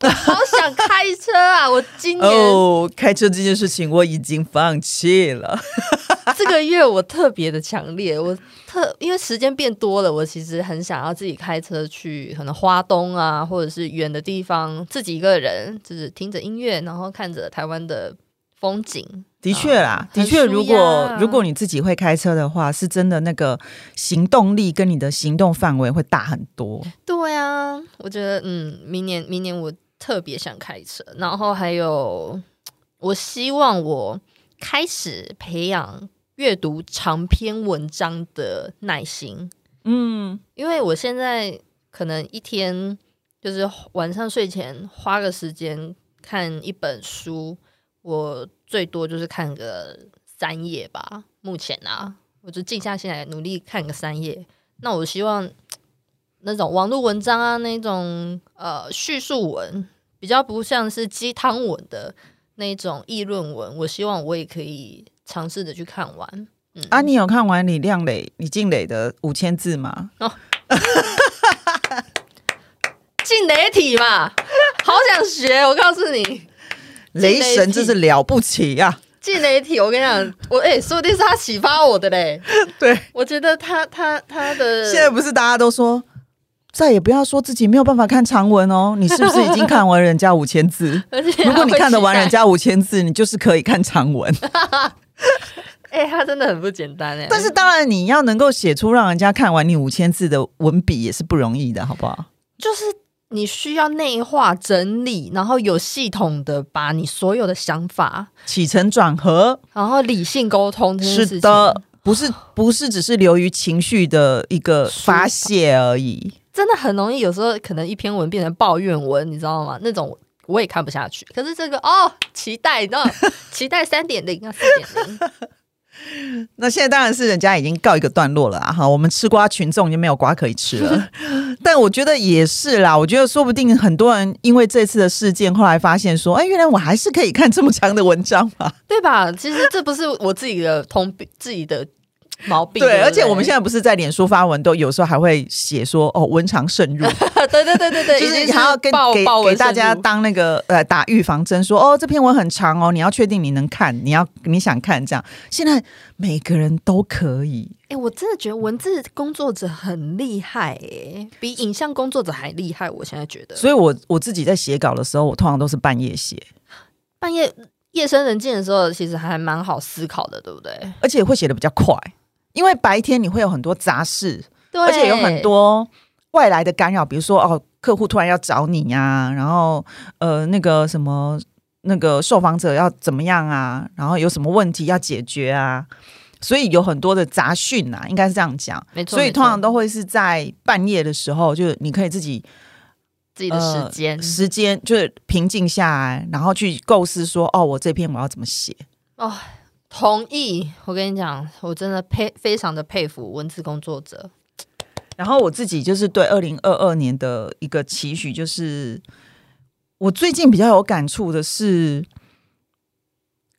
我好想开车啊！我今年哦，开车这件事情我已经放弃了。这个月我特别的强烈，我特因为时间变多了，我其实很想要自己开车去，可能花东啊，或者是远的地方，自己一个人，就是听着音乐，然后看着台湾的风景。的确啦，的确，如果如果你自己会开车的话，是真的那个行动力跟你的行动范围会大很多。对啊，我觉得嗯，明年明年我。特别想开车，然后还有，我希望我开始培养阅读长篇文章的耐心。嗯，因为我现在可能一天就是晚上睡前花个时间看一本书，我最多就是看个三页吧。目前啊，我就静下心来努力看个三页。那我希望。那种网络文章啊，那种呃叙述文，比较不像是鸡汤文的那种议论文。我希望我也可以尝试着去看完。嗯，啊，你有看完李亮磊、李静磊的五千字吗？哦，进雷体嘛，好想学。我告诉你，雷神真是了不起呀！进雷体，我跟你讲，我哎，说不定是他启发我的嘞。对，我觉得他他他的现在不是大家都说。再也不要说自己没有办法看长文哦，你是不是已经看完人家五千字？如果你看得完人家五千字，你就是可以看长文。哎，他真的很不简单哎。但是当然，你要能够写出让人家看完你五千字的文笔也是不容易的，好不好？就是你需要内化整理，然后有系统的把你所有的想法起承转合，然后理性沟通。是的，不是不是只是流于情绪的一个发泄而已。真的很容易，有时候可能一篇文变成抱怨文，你知道吗？那种我也看不下去。可是这个哦，期待，你知道，期待三点零啊，四点零。那现在当然是人家已经告一个段落了啊！哈，我们吃瓜群众已经没有瓜可以吃了。但我觉得也是啦，我觉得说不定很多人因为这次的事件，后来发现说，哎，原来我还是可以看这么长的文章嘛，对吧？其实这不是我自己的通自己的。毛病对，而且我们现在不是在脸书发文，都有时候还会写说哦，文长慎入。对对对对对，就是还要跟给给大家当那个呃打预防针，说哦这篇文很长哦，你要确定你能看，你要你想看这样。现在每个人都可以。哎，我真的觉得文字工作者很厉害，哎，比影像工作者还厉害。我现在觉得，所以我我自己在写稿的时候，我通常都是半夜写，半夜夜深人静的时候，其实还蛮好思考的，对不对？而且会写的比较快。因为白天你会有很多杂事，而且有很多外来的干扰，比如说哦，客户突然要找你呀，然后呃，那个什么那个受访者要怎么样啊，然后有什么问题要解决啊，所以有很多的杂讯啊，应该是这样讲，没错。所以通常都会是在半夜的时候，就你可以自己自己的时间时间就是平静下来，然后去构思说，哦，我这篇我要怎么写哦。同意，我跟你讲，我真的佩非常的佩服文字工作者。然后我自己就是对二零二二年的一个期许，就是我最近比较有感触的是，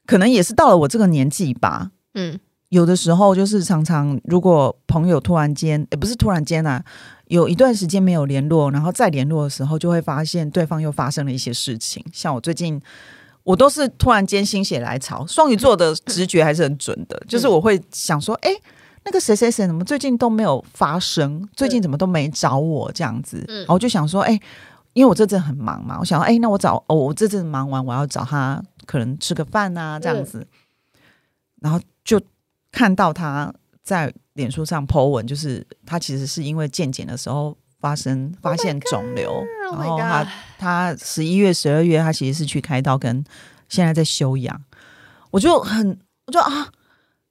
可能也是到了我这个年纪吧。嗯，有的时候就是常常，如果朋友突然间，也不是突然间啊，有一段时间没有联络，然后再联络的时候，就会发现对方又发生了一些事情。像我最近。我都是突然间心血来潮，双鱼座的直觉还是很准的，就是我会想说，哎，那个谁谁谁怎么最近都没有发生，最近怎么都没找我这样子，然后就想说，哎，因为我这阵很忙嘛，我想，哎，那我找哦，我这阵忙完，我要找他，可能吃个饭啊这样子，然后就看到他在脸书上 po 文，就是他其实是因为健检的时候。发生发现肿瘤，然后他他十一月十二月他其实是去开刀，跟现在在休养。我就很我就啊，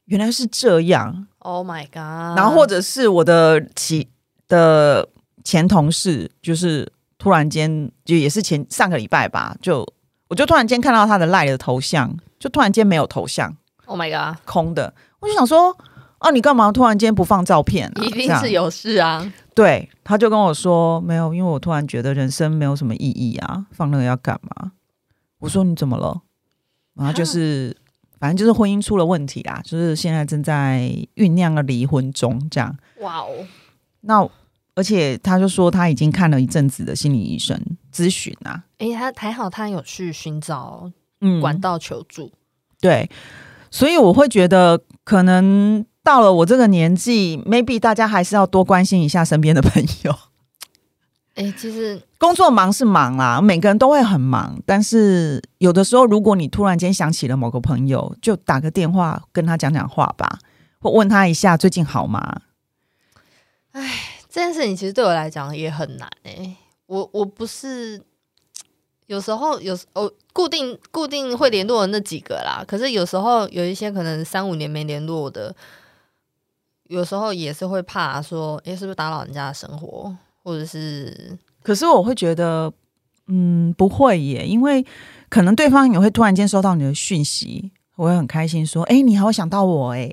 原来是这样。Oh my god！然后或者是我的其的前同事，就是突然间就也是前上个礼拜吧，就我就突然间看到他的赖的头像，就突然间没有头像。Oh my god！空的，我就想说。啊，你干嘛突然间不放照片？一定是有事啊！对，他就跟我说没有，因为我突然觉得人生没有什么意义啊，放那个要干嘛？我说你怎么了？然后就是，反正就是婚姻出了问题啊，就是现在正在酝酿了离婚中，这样。哇哦！那而且他就说他已经看了一阵子的心理医生咨询啊。哎，他还好，他有去寻找嗯管道求助。对，所以我会觉得可能。到了我这个年纪，maybe 大家还是要多关心一下身边的朋友。哎，其实工作忙是忙啦，每个人都会很忙。但是有的时候，如果你突然间想起了某个朋友，就打个电话跟他讲讲话吧，或问他一下最近好吗？哎，这件事情其实对我来讲也很难哎。我我不是有时候有哦，固定固定会联络的那几个啦。可是有时候有一些可能三五年没联络的。有时候也是会怕说，哎，是不是打扰人家的生活，或者是？可是我会觉得，嗯，不会耶，因为可能对方也会突然间收到你的讯息，我会很开心，说，哎，你还会想到我，哎，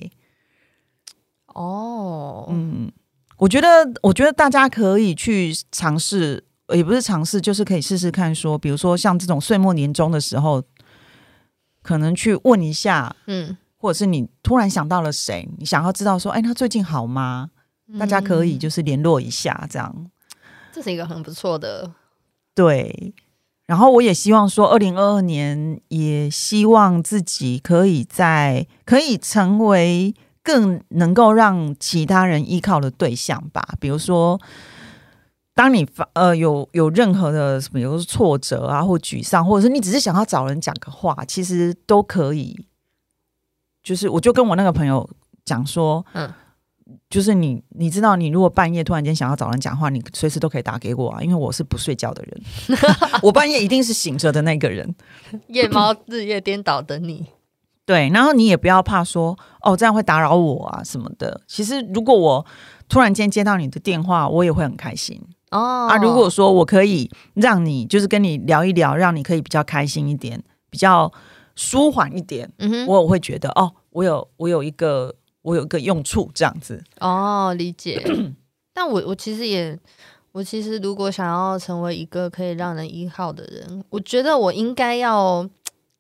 哦，嗯，我觉得，我觉得大家可以去尝试，也不是尝试，就是可以试试看，说，比如说像这种岁末年终的时候，可能去问一下，嗯。或者是你突然想到了谁，你想要知道说，哎，他最近好吗？大家可以就是联络一下，这样，这是一个很不错的。对，然后我也希望说，二零二二年也希望自己可以在可以成为更能够让其他人依靠的对象吧。比如说，当你发呃有有任何的比如说挫折啊，或沮丧，或者是你只是想要找人讲个话，其实都可以。就是，我就跟我那个朋友讲说，嗯，就是你，你知道，你如果半夜突然间想要找人讲话，你随时都可以打给我啊，因为我是不睡觉的人，我半夜一定是醒着的那个人，夜猫日夜颠倒的你。对，然后你也不要怕说哦，这样会打扰我啊什么的。其实如果我突然间接到你的电话，我也会很开心哦。啊，如果说我可以让你就是跟你聊一聊，让你可以比较开心一点，比较舒缓一点，嗯哼，我会觉得哦，我有我有一个我有一个用处这样子哦，理解。但我我其实也，我其实如果想要成为一个可以让人依靠的人，我觉得我应该要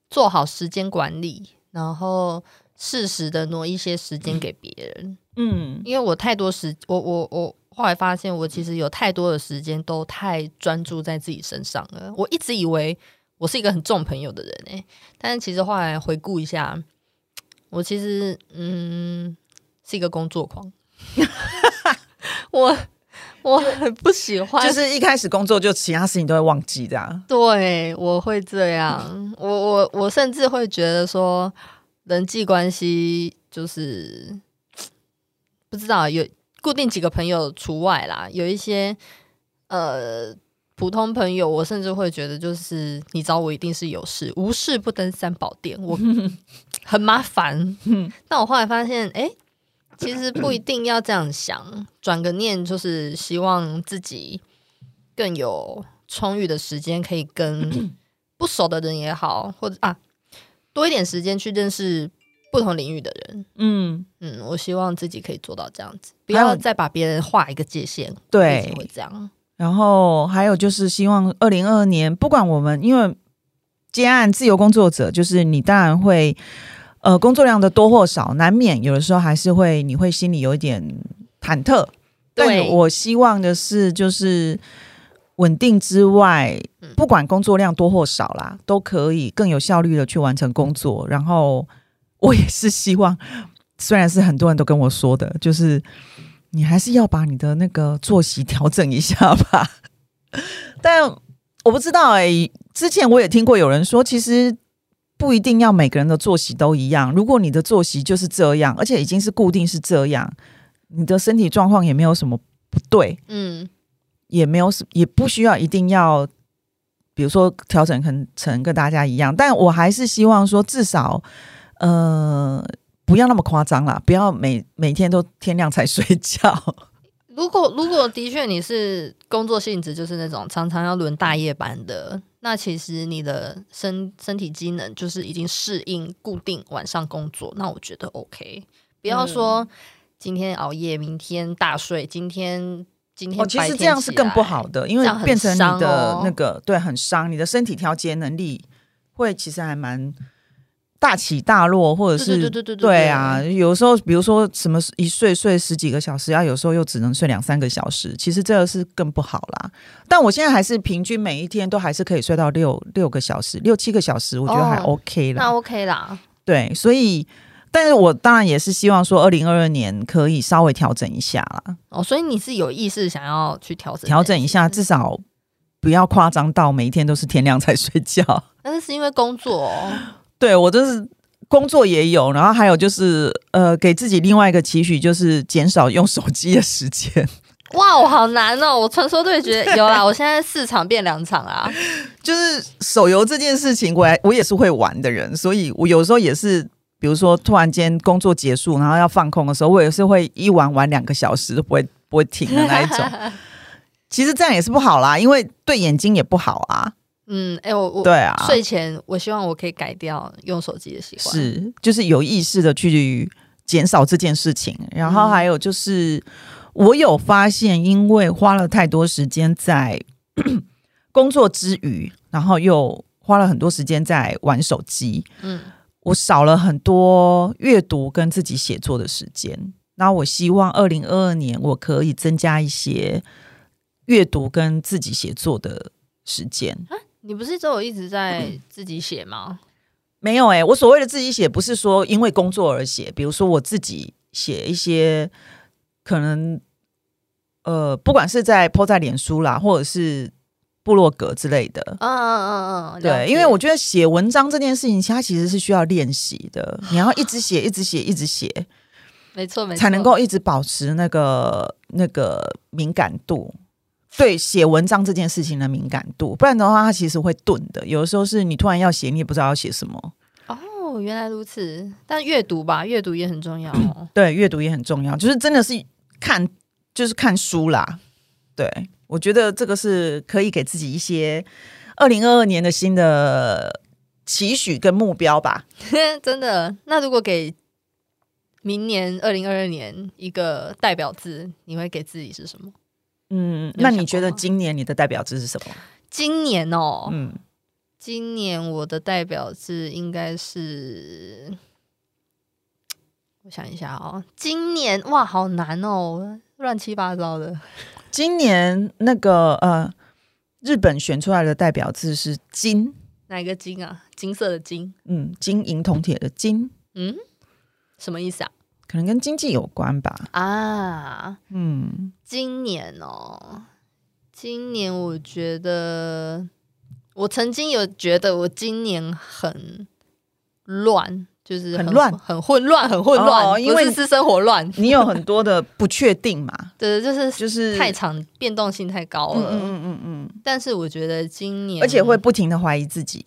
做好时间管理。然后适时的挪一些时间给别人，嗯，因为我太多时，我我我后来发现，我其实有太多的时间都太专注在自己身上了。我一直以为我是一个很重朋友的人诶，但是其实后来回顾一下，我其实嗯是一个工作狂，我我很不喜欢，就是一开始工作就其他事情都会忘记这样。对，我会这样，我我我甚至会觉得说。人际关系就是不知道有固定几个朋友除外啦，有一些呃普通朋友，我甚至会觉得就是你找我一定是有事，无事不登三宝殿，我 很麻烦。但我后来发现，哎，其实不一定要这样想，转个念就是希望自己更有充裕的时间，可以跟 不熟的人也好，或者啊。多一点时间去认识不同领域的人，嗯嗯，我希望自己可以做到这样子，不要再把别人画一个界限，对，会这样。然后还有就是希望二零二二年，不管我们因为接案自由工作者，就是你当然会呃工作量的多或少，难免有的时候还是会你会心里有一点忐忑。但我希望的是就是。稳定之外，不管工作量多或少啦，都可以更有效率的去完成工作。然后我也是希望，虽然是很多人都跟我说的，就是你还是要把你的那个作息调整一下吧。但我不知道哎，之前我也听过有人说，其实不一定要每个人的作息都一样。如果你的作息就是这样，而且已经是固定是这样，你的身体状况也没有什么不对，嗯。也没有什，也不需要一定要，比如说调整成成跟大家一样，但我还是希望说，至少，呃，不要那么夸张啦，不要每每天都天亮才睡觉。如果如果的确你是工作性质就是那种常常要轮大夜班的，那其实你的身身体机能就是已经适应固定晚上工作，那我觉得 OK。不要说今天熬夜，明天大睡，今天。哦，其实这样是更不好的，因为变成你的那个对很伤你的身体调节能力，会其实还蛮大起大落，或者是对对对对啊，有时候比如说什么一睡睡十几个小时，然后有时候又只能睡两三个小时，其实这个是更不好啦。但我现在还是平均每一天都还是可以睡到六六个小时，六七个小时，我觉得还 OK 啦。那 OK 啦，对，所以。但是我当然也是希望说，二零二二年可以稍微调整一下啦。哦，所以你是有意识想要去调整调整一下，至少不要夸张到每一天都是天亮才睡觉。但是是因为工作，对我就是工作也有，然后还有就是呃，给自己另外一个期许，就是减少用手机的时间。哇，我好难哦！我传说对决有啦，我现在四场变两场啊。就是手游这件事情，我我也是会玩的人，所以我有时候也是。比如说，突然间工作结束，然后要放空的时候，我也是会一玩玩两个小时都不会不会停的那一种。其实这样也是不好啦，因为对眼睛也不好啊。嗯，哎，我我对啊，睡前我希望我可以改掉用手机的习惯，是就是有意识的去减少这件事情。然后还有就是，我有发现，因为花了太多时间在 工作之余，然后又花了很多时间在玩手机，嗯。我少了很多阅读跟自己写作的时间，那我希望二零二二年我可以增加一些阅读跟自己写作的时间。啊，你不是只有一直在自己写吗？没有哎，我所谓的自己写，不是说因为工作而写，比如说我自己写一些可能，呃，不管是在 po 在脸书啦，或者是。部落格之类的，嗯嗯嗯嗯，对，因为我觉得写文章这件事情，它其实是需要练习的，你要一直写，一直写，一直写。没错，没错，才能够一直保持那个那个敏感度，对写文章这件事情的敏感度，不然的话，它其实会钝的。有的时候是你突然要写，你也不知道要写什么。哦，原来如此。但阅读吧，阅读也很重要哦。对，阅读也很重要，就是真的是看，就是看书啦。对，我觉得这个是可以给自己一些二零二二年的新的期许跟目标吧。真的，那如果给明年二零二二年一个代表字，你会给自己是什么？嗯，那你觉得今年你的代表字是什么？今年哦，嗯，今年我的代表字应该是，我想一下哦，今年哇，好难哦，乱七八糟的。今年那个呃，日本选出来的代表字是金，哪个金啊？金色的金，嗯，金银铜铁的金，嗯，什么意思啊？可能跟经济有关吧。啊，嗯，今年哦，今年我觉得，我曾经有觉得我今年很乱。就是很乱，很混乱，很混乱，因为私生活乱。你有很多的不确定嘛？对，就是就是太长，变动性太高了。嗯嗯嗯嗯。但是我觉得今年，而且会不停的怀疑自己。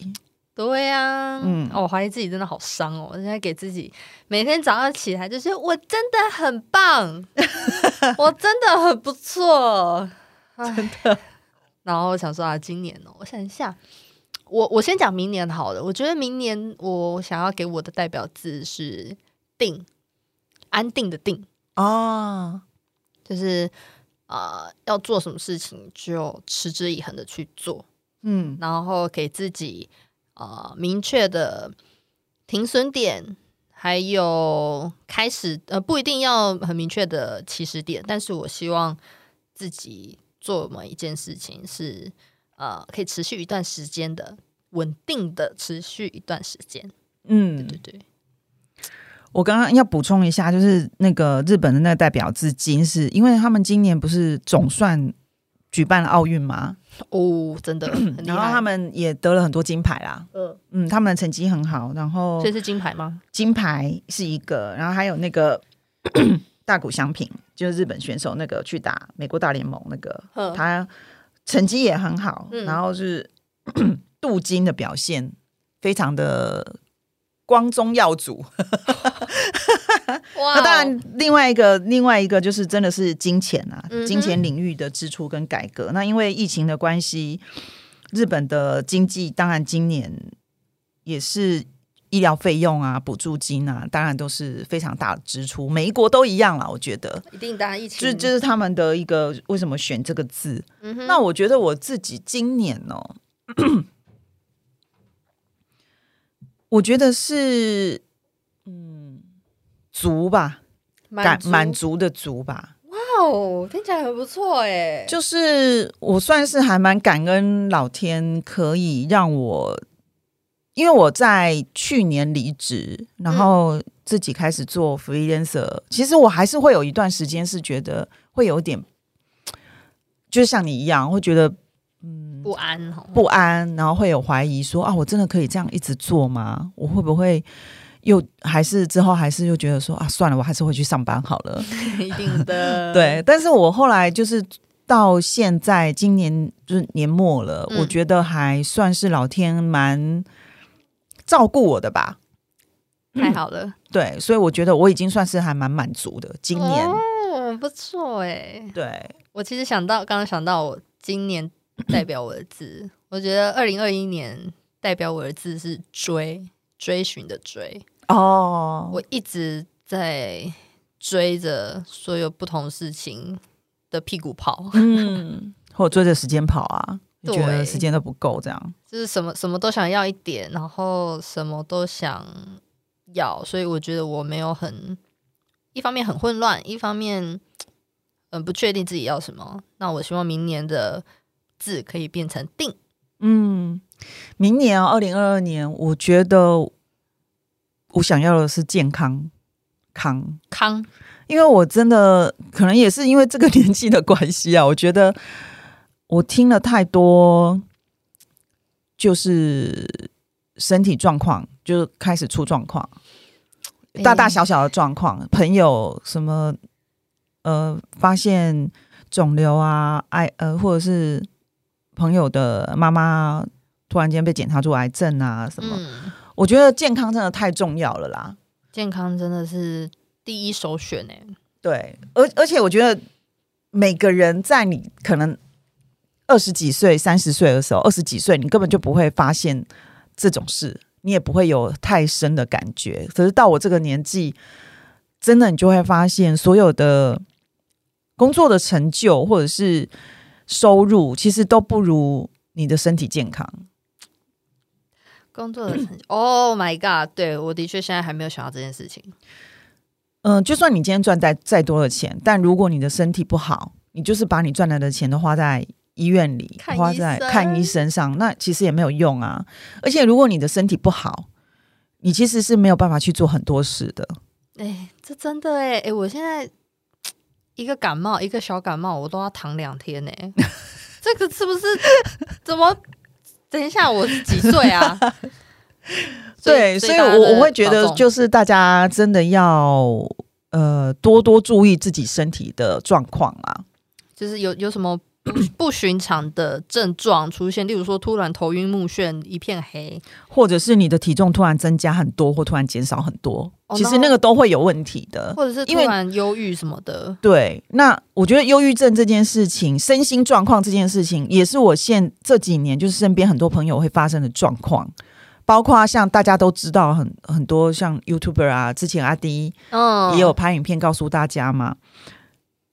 对呀，嗯，哦，我怀疑自己真的好伤哦。我现在给自己每天早上起来就是我真的很棒，我真的很不错，真的。然后想说啊，今年哦，我想一下。我我先讲明年好了，我觉得明年我想要给我的代表字是“定”，安定的“定”哦，就是呃要做什么事情就持之以恒的去做，嗯，然后给自己呃明确的停损点，还有开始呃不一定要很明确的起始点，但是我希望自己做某一件事情是。呃，可以持续一段时间的，稳定的持续一段时间。嗯，对对对。我刚刚要补充一下，就是那个日本的那个代表至今是因为他们今年不是总算举办了奥运吗？哦，真的，然后他们也得了很多金牌啦。嗯嗯，他们的成绩很好，然后这是金牌吗？金牌是一个，然后还有那个 大谷翔平，就是日本选手那个去打美国大联盟那个，他。成绩也很好，然后是 镀金的表现，非常的光宗耀祖。那当然，另外一个另外一个就是真的是金钱啊，金钱领域的支出跟改革。那因为疫情的关系，日本的经济当然今年也是。医疗费用啊，补助金啊，当然都是非常大的支出。每一国都一样了，我觉得一定大家一起。就就是他们的一个为什么选这个字？那我觉得我自己今年哦，我觉得是嗯足吧，满满足的足吧。哇哦，听起来很不错哎。就是我算是还蛮感恩老天，可以让我。因为我在去年离职，然后自己开始做 freelancer，其实我还是会有一段时间是觉得会有点，就像你一样，会觉得嗯不安不安，然后会有怀疑说啊，我真的可以这样一直做吗？我会不会又还是之后还是又觉得说啊，算了，我还是回去上班好了。一定的，对。但是我后来就是到现在今年就是年末了，我觉得还算是老天蛮。照顾我的吧，太好了。对，所以我觉得我已经算是还蛮满足的。今年哦，不错哎。对，我其实想到，刚刚想到我今年 代表我的字，我觉得二零二一年代表我的字是追，追寻的追。哦，我一直在追着所有不同事情的屁股跑，嗯，或追着时间跑啊。觉得时间都不够，这样就是什么什么都想要一点，然后什么都想要，所以我觉得我没有很一方面很混乱，一方面嗯不确定自己要什么。那我希望明年的字可以变成定。嗯，明年二零二二年，我觉得我想要的是健康康康，因为我真的可能也是因为这个年纪的关系啊，我觉得。我听了太多，就是身体状况就开始出状况，大大小小的状况，朋友什么呃发现肿瘤啊，癌呃或者是朋友的妈妈突然间被检查出癌症啊什么，我觉得健康真的太重要了啦，健康真的是第一首选哎，对，而而且我觉得每个人在你可能二十几岁、三十岁的时候，二十几岁你根本就不会发现这种事。你也不会有太深的感觉，可是到我这个年纪，真的你就会发现，所有的工作的成就或者是收入，其实都不如你的身体健康。工作的成就，Oh my God！对我的确现在还没有想到这件事情。嗯，就算你今天赚再再多的钱，但如果你的身体不好，你就是把你赚来的钱都花在。医院里花在看医生上，那其实也没有用啊。而且如果你的身体不好，你其实是没有办法去做很多事的。哎，这真的哎哎，我现在一个感冒，一个小感冒，我都要躺两天呢。这个是不是？怎么？等一下，我是几岁啊？对，所以我我会觉得，就是大家真的要呃多多注意自己身体的状况啊。就是有有什么？不寻常的症状出现，例如说突然头晕目眩、一片黑，或者是你的体重突然增加很多，或突然减少很多，其实那个都会有问题的，或者是突然忧郁什么的。对，那我觉得忧郁症这件事情、身心状况这件事情，也是我现这几年就是身边很多朋友会发生的状况，包括像大家都知道很很多像 YouTuber 啊，之前阿迪嗯也有拍影片告诉大家嘛。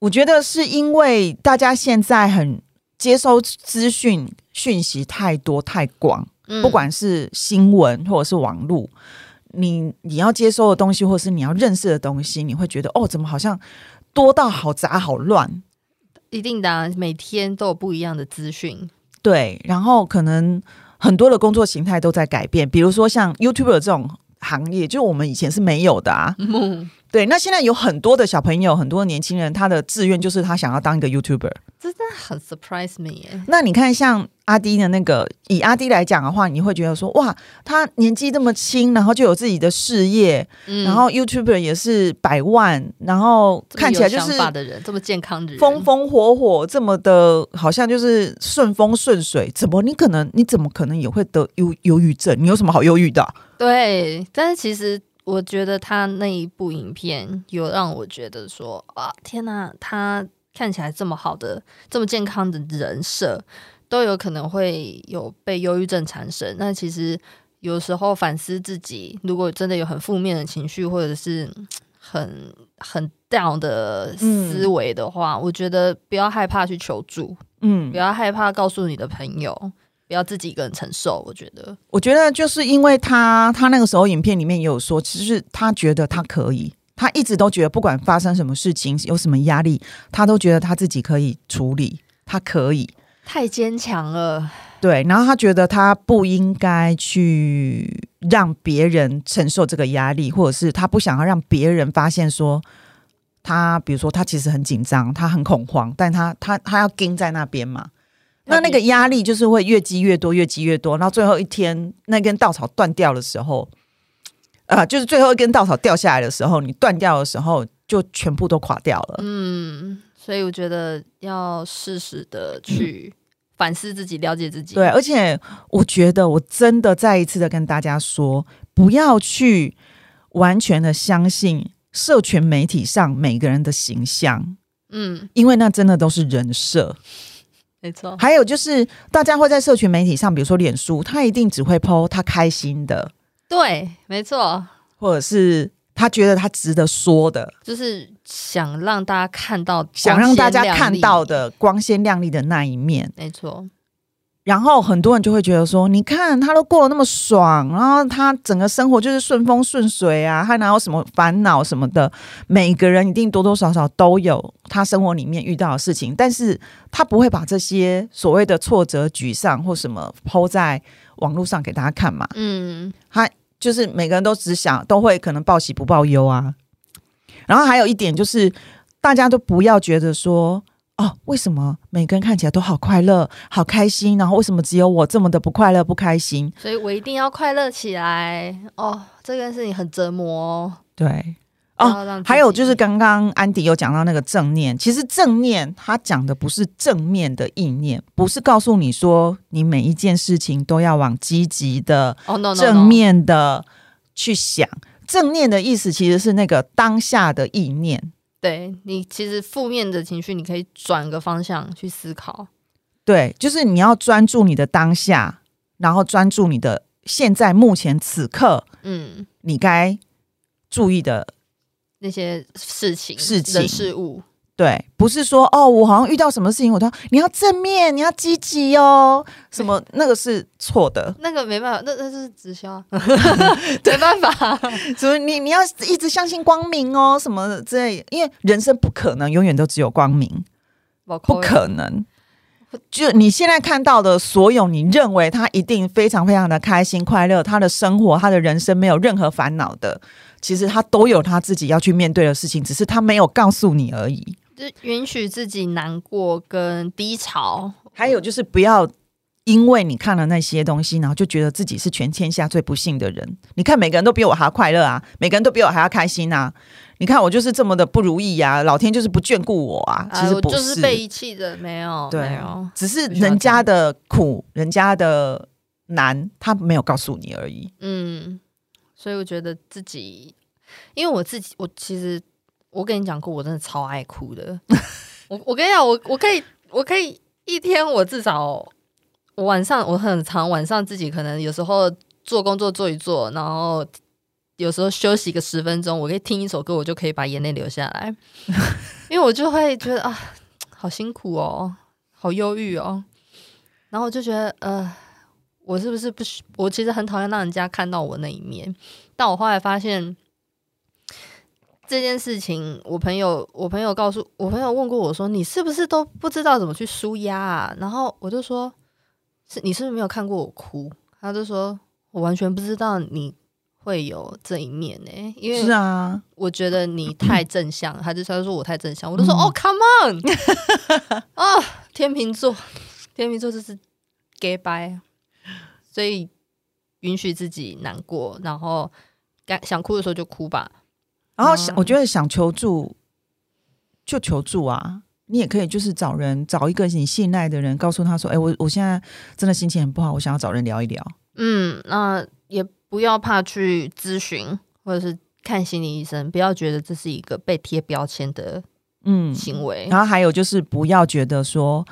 我觉得是因为大家现在很接收资讯讯息太多太广，不管是新闻或者是网络，你你要接收的东西，或者是你要认识的东西，你会觉得哦，怎么好像多到好杂好乱？一定的，每天都有不一样的资讯。对，然后可能很多的工作形态都在改变，比如说像 YouTube 这种行业，就我们以前是没有的啊。对，那现在有很多的小朋友，很多年轻人，他的志愿就是他想要当一个 YouTuber，真的很 surprise me。那你看，像阿迪的那个，以阿迪来讲的话，你会觉得说，哇，他年纪这么轻，然后就有自己的事业，然后 YouTuber 也是百万，然后看起来就是的人，这么健康的人，风风火火，这么的，好像就是顺风顺水，怎么你可能，你怎么可能也会得忧忧郁症？你有什么好忧郁的？对，但是其实。我觉得他那一部影片有让我觉得说啊，天哪，他看起来这么好的、这么健康的人设，都有可能会有被忧郁症缠身。那其实有时候反思自己，如果真的有很负面的情绪，或者是很很 down 的思维的话，我觉得不要害怕去求助，嗯，不要害怕告诉你的朋友。不要自己一个人承受，我觉得。我觉得就是因为他，他那个时候影片里面也有说，其实他觉得他可以，他一直都觉得不管发生什么事情，有什么压力，他都觉得他自己可以处理，他可以。太坚强了。对，然后他觉得他不应该去让别人承受这个压力，或者是他不想要让别人发现说他，比如说他其实很紧张，他很恐慌，但他他他要盯在那边嘛。那那个压力就是会越积越多，越积越多，然后最后一天那根稻草断掉的时候，啊，就是最后一根稻草掉下来的时候，你断掉的时候就全部都垮掉了。嗯，所以我觉得要适时的去反思自己，了解自己。对，而且我觉得我真的再一次的跟大家说，不要去完全的相信社群媒体上每个人的形象，嗯，因为那真的都是人设。没错，还有就是大家会在社群媒体上，比如说脸书，他一定只会 PO 他开心的，对，没错，或者是他觉得他值得说的，就是想让大家看到，想让大家看到的光鲜亮丽的那一面，没错。然后很多人就会觉得说，你看他都过得那么爽，然后他整个生活就是顺风顺水啊，他哪有什么烦恼什么的？每个人一定多多少少都有他生活里面遇到的事情，但是他不会把这些所谓的挫折、沮丧或什么抛在网络上给大家看嘛。嗯，他就是每个人都只想都会可能报喜不报忧啊。然后还有一点就是，大家都不要觉得说。哦，为什么每个人看起来都好快乐、好开心？然后为什么只有我这么的不快乐、不开心？所以我一定要快乐起来哦！这件事情很折磨。对。哦，还有就是刚刚安迪有讲到那个正念，其实正念他讲的不是正面的意念，不是告诉你说你每一件事情都要往积极的、正面的去想。正念的意思其实是那个当下的意念，对你其实负面的情绪，你可以转个方向去思考。对，就是你要专注你的当下，然后专注你的现在目前此刻，嗯，你该注意的。那些事情、事情、事物，对，不是说哦，我好像遇到什么事情，我都你要正面，你要积极哦，什么 那个是错的，那个没办法，那那是直销，没办法，所以你你要一直相信光明哦，什么之类，因为人生不可能永远都只有光明，不可能。就你现在看到的所有，你认为他一定非常非常的开心快乐，他的生活，他的人生没有任何烦恼的。其实他都有他自己要去面对的事情，只是他没有告诉你而已。就允许自己难过跟低潮，还有就是不要因为你看了那些东西，然后就觉得自己是全天下最不幸的人。你看每个人都比我还要快乐啊，每个人都比我还要开心啊。你看我就是这么的不如意呀，老天就是不眷顾我啊。其实不是被遗弃的，没有，对，只是人家的苦，人家的难，他没有告诉你而已。嗯。所以我觉得自己，因为我自己，我其实我跟你讲过，我真的超爱哭的。我我跟你讲，我我可以，我可以一天，我至少我晚上我很长晚上自己可能有时候做工作做一做，然后有时候休息个十分钟，我可以听一首歌，我就可以把眼泪流下来，因为我就会觉得啊，好辛苦哦，好忧郁哦，然后我就觉得呃。我是不是不？我其实很讨厌让人家看到我那一面，但我后来发现这件事情，我朋友，我朋友告诉我朋友问过我说：“你是不是都不知道怎么去舒压啊？”然后我就说：“是你是不是没有看过我哭？”他就说：“我完全不知道你会有这一面呢，因为是啊，我觉得你太正向。”他就他就说我太正向，我就说：“哦，Come on 啊，天秤座，天秤座就是 gay bye。”所以允许自己难过，然后该想哭的时候就哭吧。然后想，我觉得想求助就求助啊。你也可以就是找人，找一个你信赖的人，告诉他说：“哎，我我现在真的心情很不好，我想要找人聊一聊。”嗯，那也不要怕去咨询或者是看心理医生，不要觉得这是一个被贴标签的嗯行为。然后还有就是不要觉得说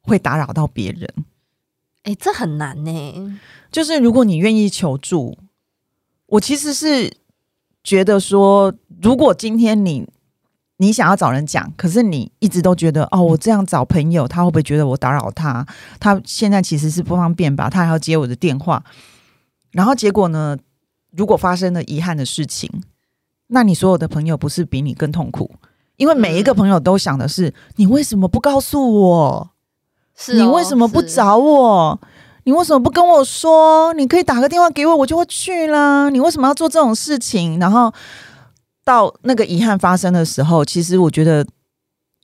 会打扰到别人。哎，这很难呢。就是如果你愿意求助，我其实是觉得说，如果今天你你想要找人讲，可是你一直都觉得哦，我这样找朋友，他会不会觉得我打扰他？他现在其实是不方便吧？他还要接我的电话，然后结果呢？如果发生了遗憾的事情，那你所有的朋友不是比你更痛苦？因为每一个朋友都想的是，你为什么不告诉我？是你为什么不找我？你为什么不跟我说？你可以打个电话给我，我就会去啦。你为什么要做这种事情？然后到那个遗憾发生的时候，其实我觉得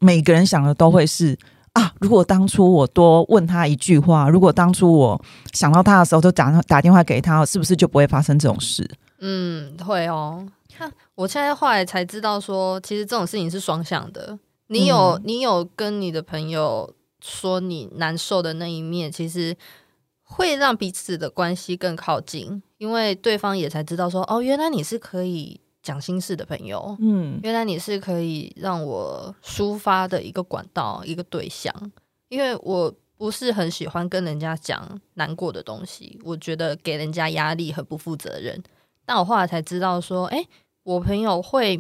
每个人想的都会是啊，如果当初我多问他一句话，如果当初我想到他的时候都打打电话给他，是不是就不会发生这种事？嗯，会哦。看我现在后来才知道，说其实这种事情是双向的。你有你有跟你的朋友。说你难受的那一面，其实会让彼此的关系更靠近，因为对方也才知道说，哦，原来你是可以讲心事的朋友，嗯，原来你是可以让我抒发的一个管道，一个对象。因为我不是很喜欢跟人家讲难过的东西，我觉得给人家压力很不负责任。但我后来才知道说，哎，我朋友会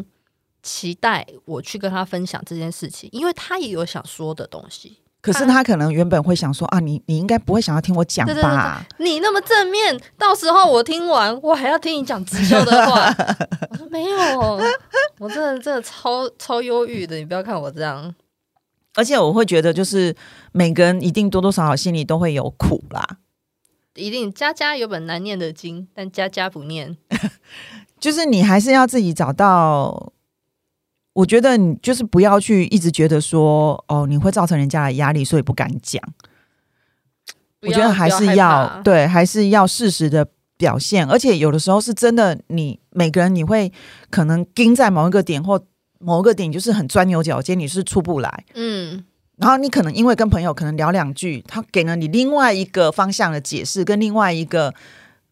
期待我去跟他分享这件事情，因为他也有想说的东西。可是他可能原本会想说啊，你你应该不会想要听我讲吧？你那么正面，到时候我听完，我还要听你讲直销的话。我说没有，我真的真的超超忧郁的。你不要看我这样，而且我会觉得，就是每个人一定多多少少心里都会有苦啦。一定家家有本难念的经，但家家不念。就是你还是要自己找到。我觉得你就是不要去一直觉得说哦，你会造成人家的压力，所以不敢讲。我觉得还是要对，还是要适时的表现，而且有的时候是真的，你每个人你会可能盯在某一个点或某一个点，就是很钻牛角尖，你是出不来。嗯，然后你可能因为跟朋友可能聊两句，他给了你另外一个方向的解释，跟另外一个。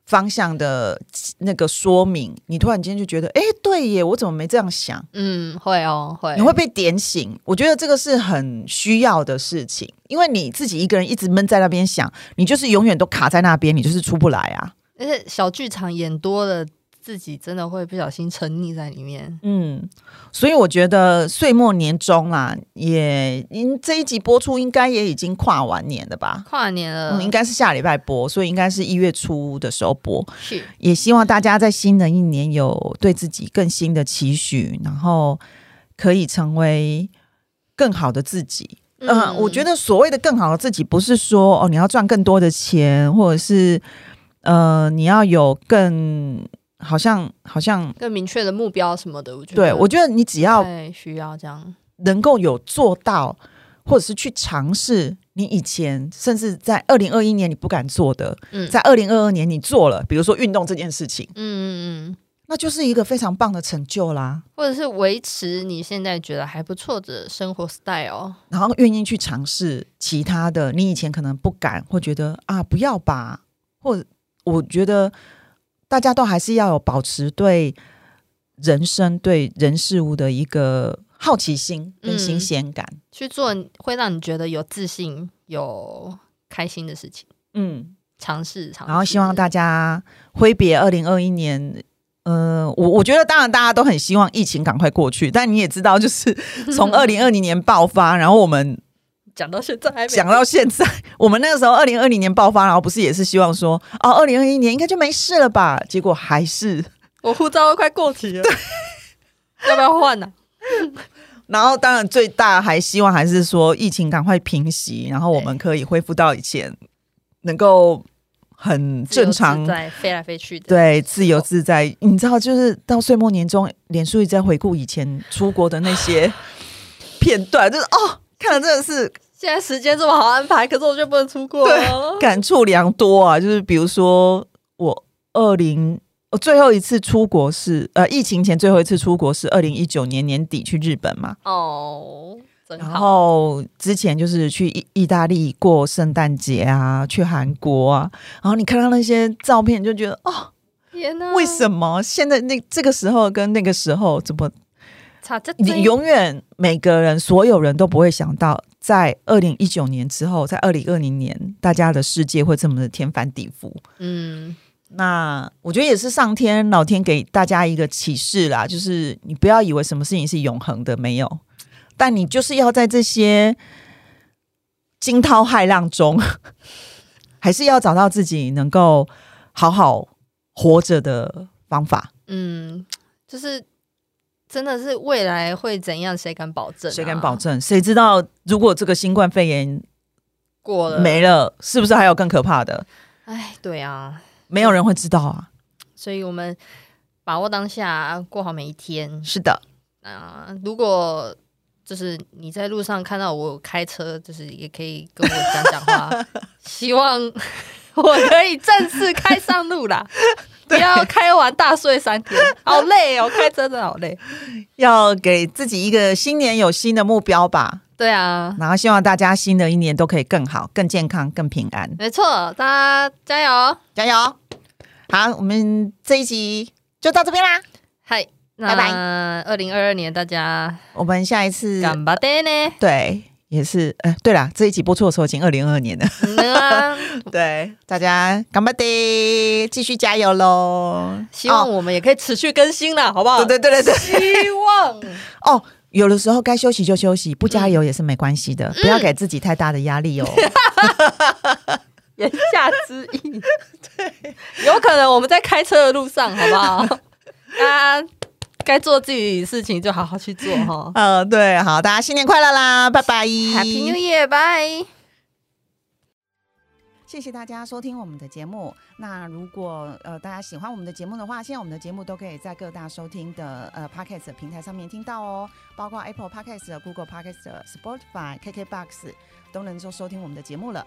方向的那个说明，你突然间就觉得，哎，对耶，我怎么没这样想？嗯，会哦，会，你会被点醒。我觉得这个是很需要的事情，因为你自己一个人一直闷在那边想，你就是永远都卡在那边，你就是出不来啊。而且小剧场演多了。自己真的会不小心沉溺在里面，嗯，所以我觉得岁末年终啊，也因这一集播出应该也已经跨完年了吧？跨年了，应该是下礼拜播，所以应该是一月初的时候播。是，也希望大家在新的一年有对自己更新的期许，然后可以成为更好的自己。嗯，我觉得所谓的更好的自己，不是说哦你要赚更多的钱，或者是呃你要有更。好像好像更明确的目标什么的，我觉得对我觉得你只要需要这样，能够有做到，或者是去尝试你以前甚至在二零二一年你不敢做的，嗯，在二零二二年你做了，比如说运动这件事情，嗯嗯嗯，那就是一个非常棒的成就啦。或者是维持你现在觉得还不错的生活 style，然后愿意去尝试其他的，你以前可能不敢，或觉得啊不要吧，或者我觉得。大家都还是要有保持对人生、对人事物的一个好奇心跟新鲜感，去做会让你觉得有自信、有开心的事情。嗯，尝试尝试。然后希望大家挥别二零二一年。嗯，我我觉得当然大家都很希望疫情赶快过去，但你也知道，就是从 二零二零年爆发，然后我们。讲到现在还没，讲到现在，我们那个时候二零二零年爆发，然后不是也是希望说，哦，二零二一年应该就没事了吧？结果还是我护照都快过期了，要不要换呢？然后当然最大还希望还是说疫情赶快平息，然后我们可以恢复到以前能够很正常在飞来飞去的，对，自由自在。你知道，就是到岁末年终，脸书一直在回顾以前出国的那些 片段，就是哦。看了真的是，现在时间这么好安排，可是我就不能出国，感触良多啊！就是比如说，我二零我最后一次出国是呃疫情前最后一次出国是二零一九年年底去日本嘛。哦，然后之前就是去意意大利过圣诞节啊，去韩国啊，然后你看到那些照片，就觉得哦，天哪！为什么现在那这个时候跟那个时候怎么？你永远每个人所有人都不会想到，在二零一九年之后，在二零二零年，大家的世界会这么的天翻地覆。嗯，那我觉得也是上天老天给大家一个启示啦，就是你不要以为什么事情是永恒的，没有，但你就是要在这些惊涛骇浪中，还是要找到自己能够好好活着的方法。嗯，就是。真的是未来会怎样？谁敢保证？谁敢保证？谁知道？如果这个新冠肺炎过了没了，是不是还有更可怕的？哎，对啊，没有人会知道啊。所以我们把握当下，过好每一天。是的，啊，如果就是你在路上看到我开车，就是也可以跟我讲讲话。希望我可以正式开上路啦。不要开完大睡三天，好累哦！开车真的好累。要给自己一个新年有新的目标吧。对啊，然后希望大家新的一年都可以更好、更健康、更平安。没错，大家加油，加油！好，我们这一集就到这边啦。嗨，拜拜。二零二二年，大家我们下一次干巴爹呢？对。也是，哎，对了，这一集播出的时候已经二零二二年了。对，大家干巴爹，继续加油喽！希望我们也可以持续更新了，好不好？对对对对对，希望 哦，有的时候该休息就休息，不加油也是没关系的，不要给自己太大的压力哦。言下之意，对，有可能我们在开车的路上，好不好？啊。该做自己事情就好好去做哈。呃，对，好，大家新年快乐啦，拜拜，Happy New Year，拜。谢谢大家收听我们的节目。那如果呃大家喜欢我们的节目的话，现在我们的节目都可以在各大收听的呃 Podcast 平台上面听到哦，包括 Apple Podcast、Google Podcast、Spotify、KKBox 都能够收听我们的节目了。